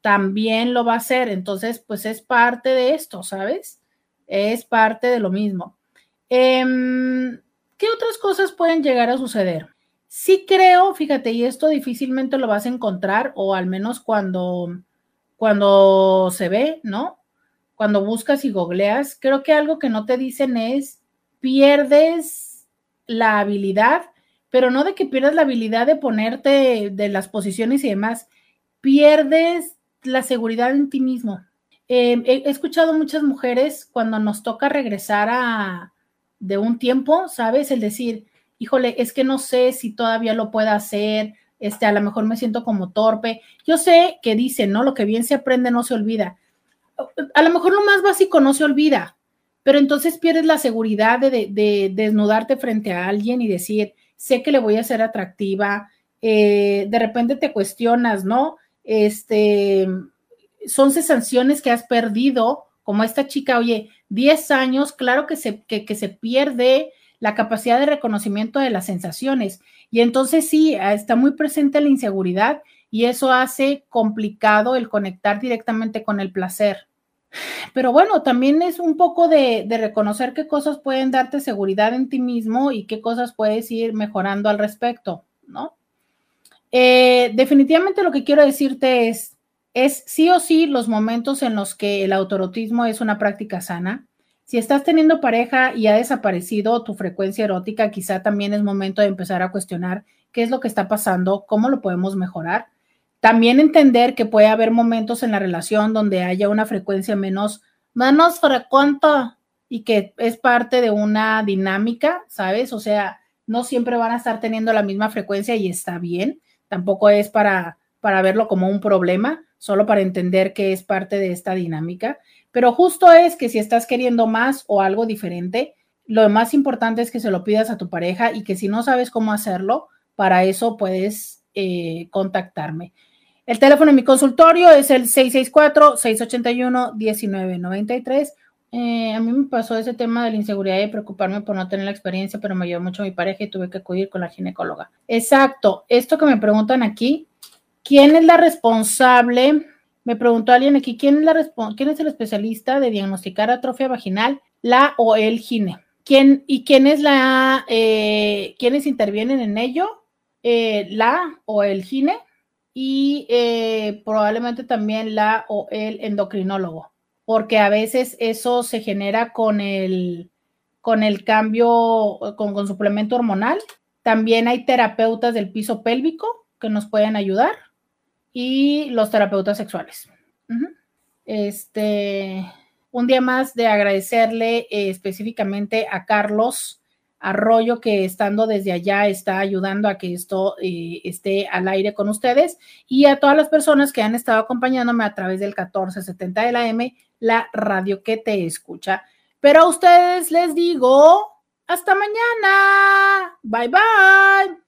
También lo va a hacer. Entonces, pues es parte de esto, ¿sabes? Es parte de lo mismo. Em, ¿Qué otras cosas pueden llegar a suceder? Sí creo, fíjate, y esto difícilmente lo vas a encontrar, o al menos cuando, cuando se ve, ¿no? Cuando buscas y googleas, creo que algo que no te dicen es pierdes la habilidad, pero no de que pierdas la habilidad de ponerte de las posiciones y demás, pierdes la seguridad en ti mismo. Em, he, escuchado muchas mujeres cuando nos toca regresar a de un tiempo, ¿sabes? El decir, híjole, es que no sé si todavía lo pueda hacer, este, a lo mejor me siento como torpe. Yo sé que dicen, ¿no? Lo que bien se aprende no se olvida. A lo mejor lo más básico no se olvida, pero entonces pierdes la seguridad de, desnudarte frente a alguien y decir, sé que le voy a ser atractiva. Eh, de repente te cuestionas, ¿no? Este, son sensaciones que has perdido, como esta chica, oye, 10 años, claro que se, que se pierde la capacidad de reconocimiento de las sensaciones. Y entonces sí, ah, está muy presente la inseguridad y eso hace complicado el conectar directamente con el placer. Pero bueno, también es un poco de, reconocer qué cosas pueden darte seguridad en ti mismo y qué cosas puedes ir mejorando al respecto, ¿no? Eh, definitivamente lo que quiero decirte es, es sí o sí los momentos en los que el autorotismo es una práctica sana si estás teniendo pareja y ha desaparecido tu frecuencia erótica, quizá también es momento de empezar a cuestionar qué es lo que está pasando, cómo lo podemos mejorar. También entender que puede haber momentos en la relación donde haya una frecuencia menos, menos frecuente y que es parte de una dinámica, ¿sabes? O sea, no siempre van a estar teniendo la misma frecuencia y está bien. Tampoco es para, para verlo como un problema, solo para entender que es parte de esta dinámica. Pero justo es que si estás queriendo más o algo diferente, lo más importante es que se lo pidas a tu pareja y que si no sabes cómo hacerlo, para eso puedes eh, contactarme. El teléfono en mi consultorio es el 664-681-1993 Eh, a mí me pasó ese tema de la inseguridad y preocuparme por no tener la experiencia, pero me ayudó mucho mi pareja y tuve que acudir con la ginecóloga. Exacto, esto que me preguntan aquí, ¿quién es la responsable? Me preguntó alguien aquí, ¿quién es, la ¿quién es el especialista de diagnosticar atrofia vaginal? La o el gine. ¿Quién, ¿Y quién es la, eh, quiénes intervienen en ello? Eh, la o el gine y probablemente también la o el endocrinólogo porque a veces eso se genera con el, con el cambio, con, con suplemento hormonal. También hay terapeutas del piso pélvico que nos pueden ayudar y los terapeutas sexuales. Este, un día más de agradecerle eh, específicamente a Carlos Arroyo, que estando desde allá está ayudando a que esto eh, esté al aire con ustedes y a todas las personas que han estado acompañándome a través del 1470 de la M, la radio que te escucha. Pero a ustedes les digo, hasta mañana. Bye bye.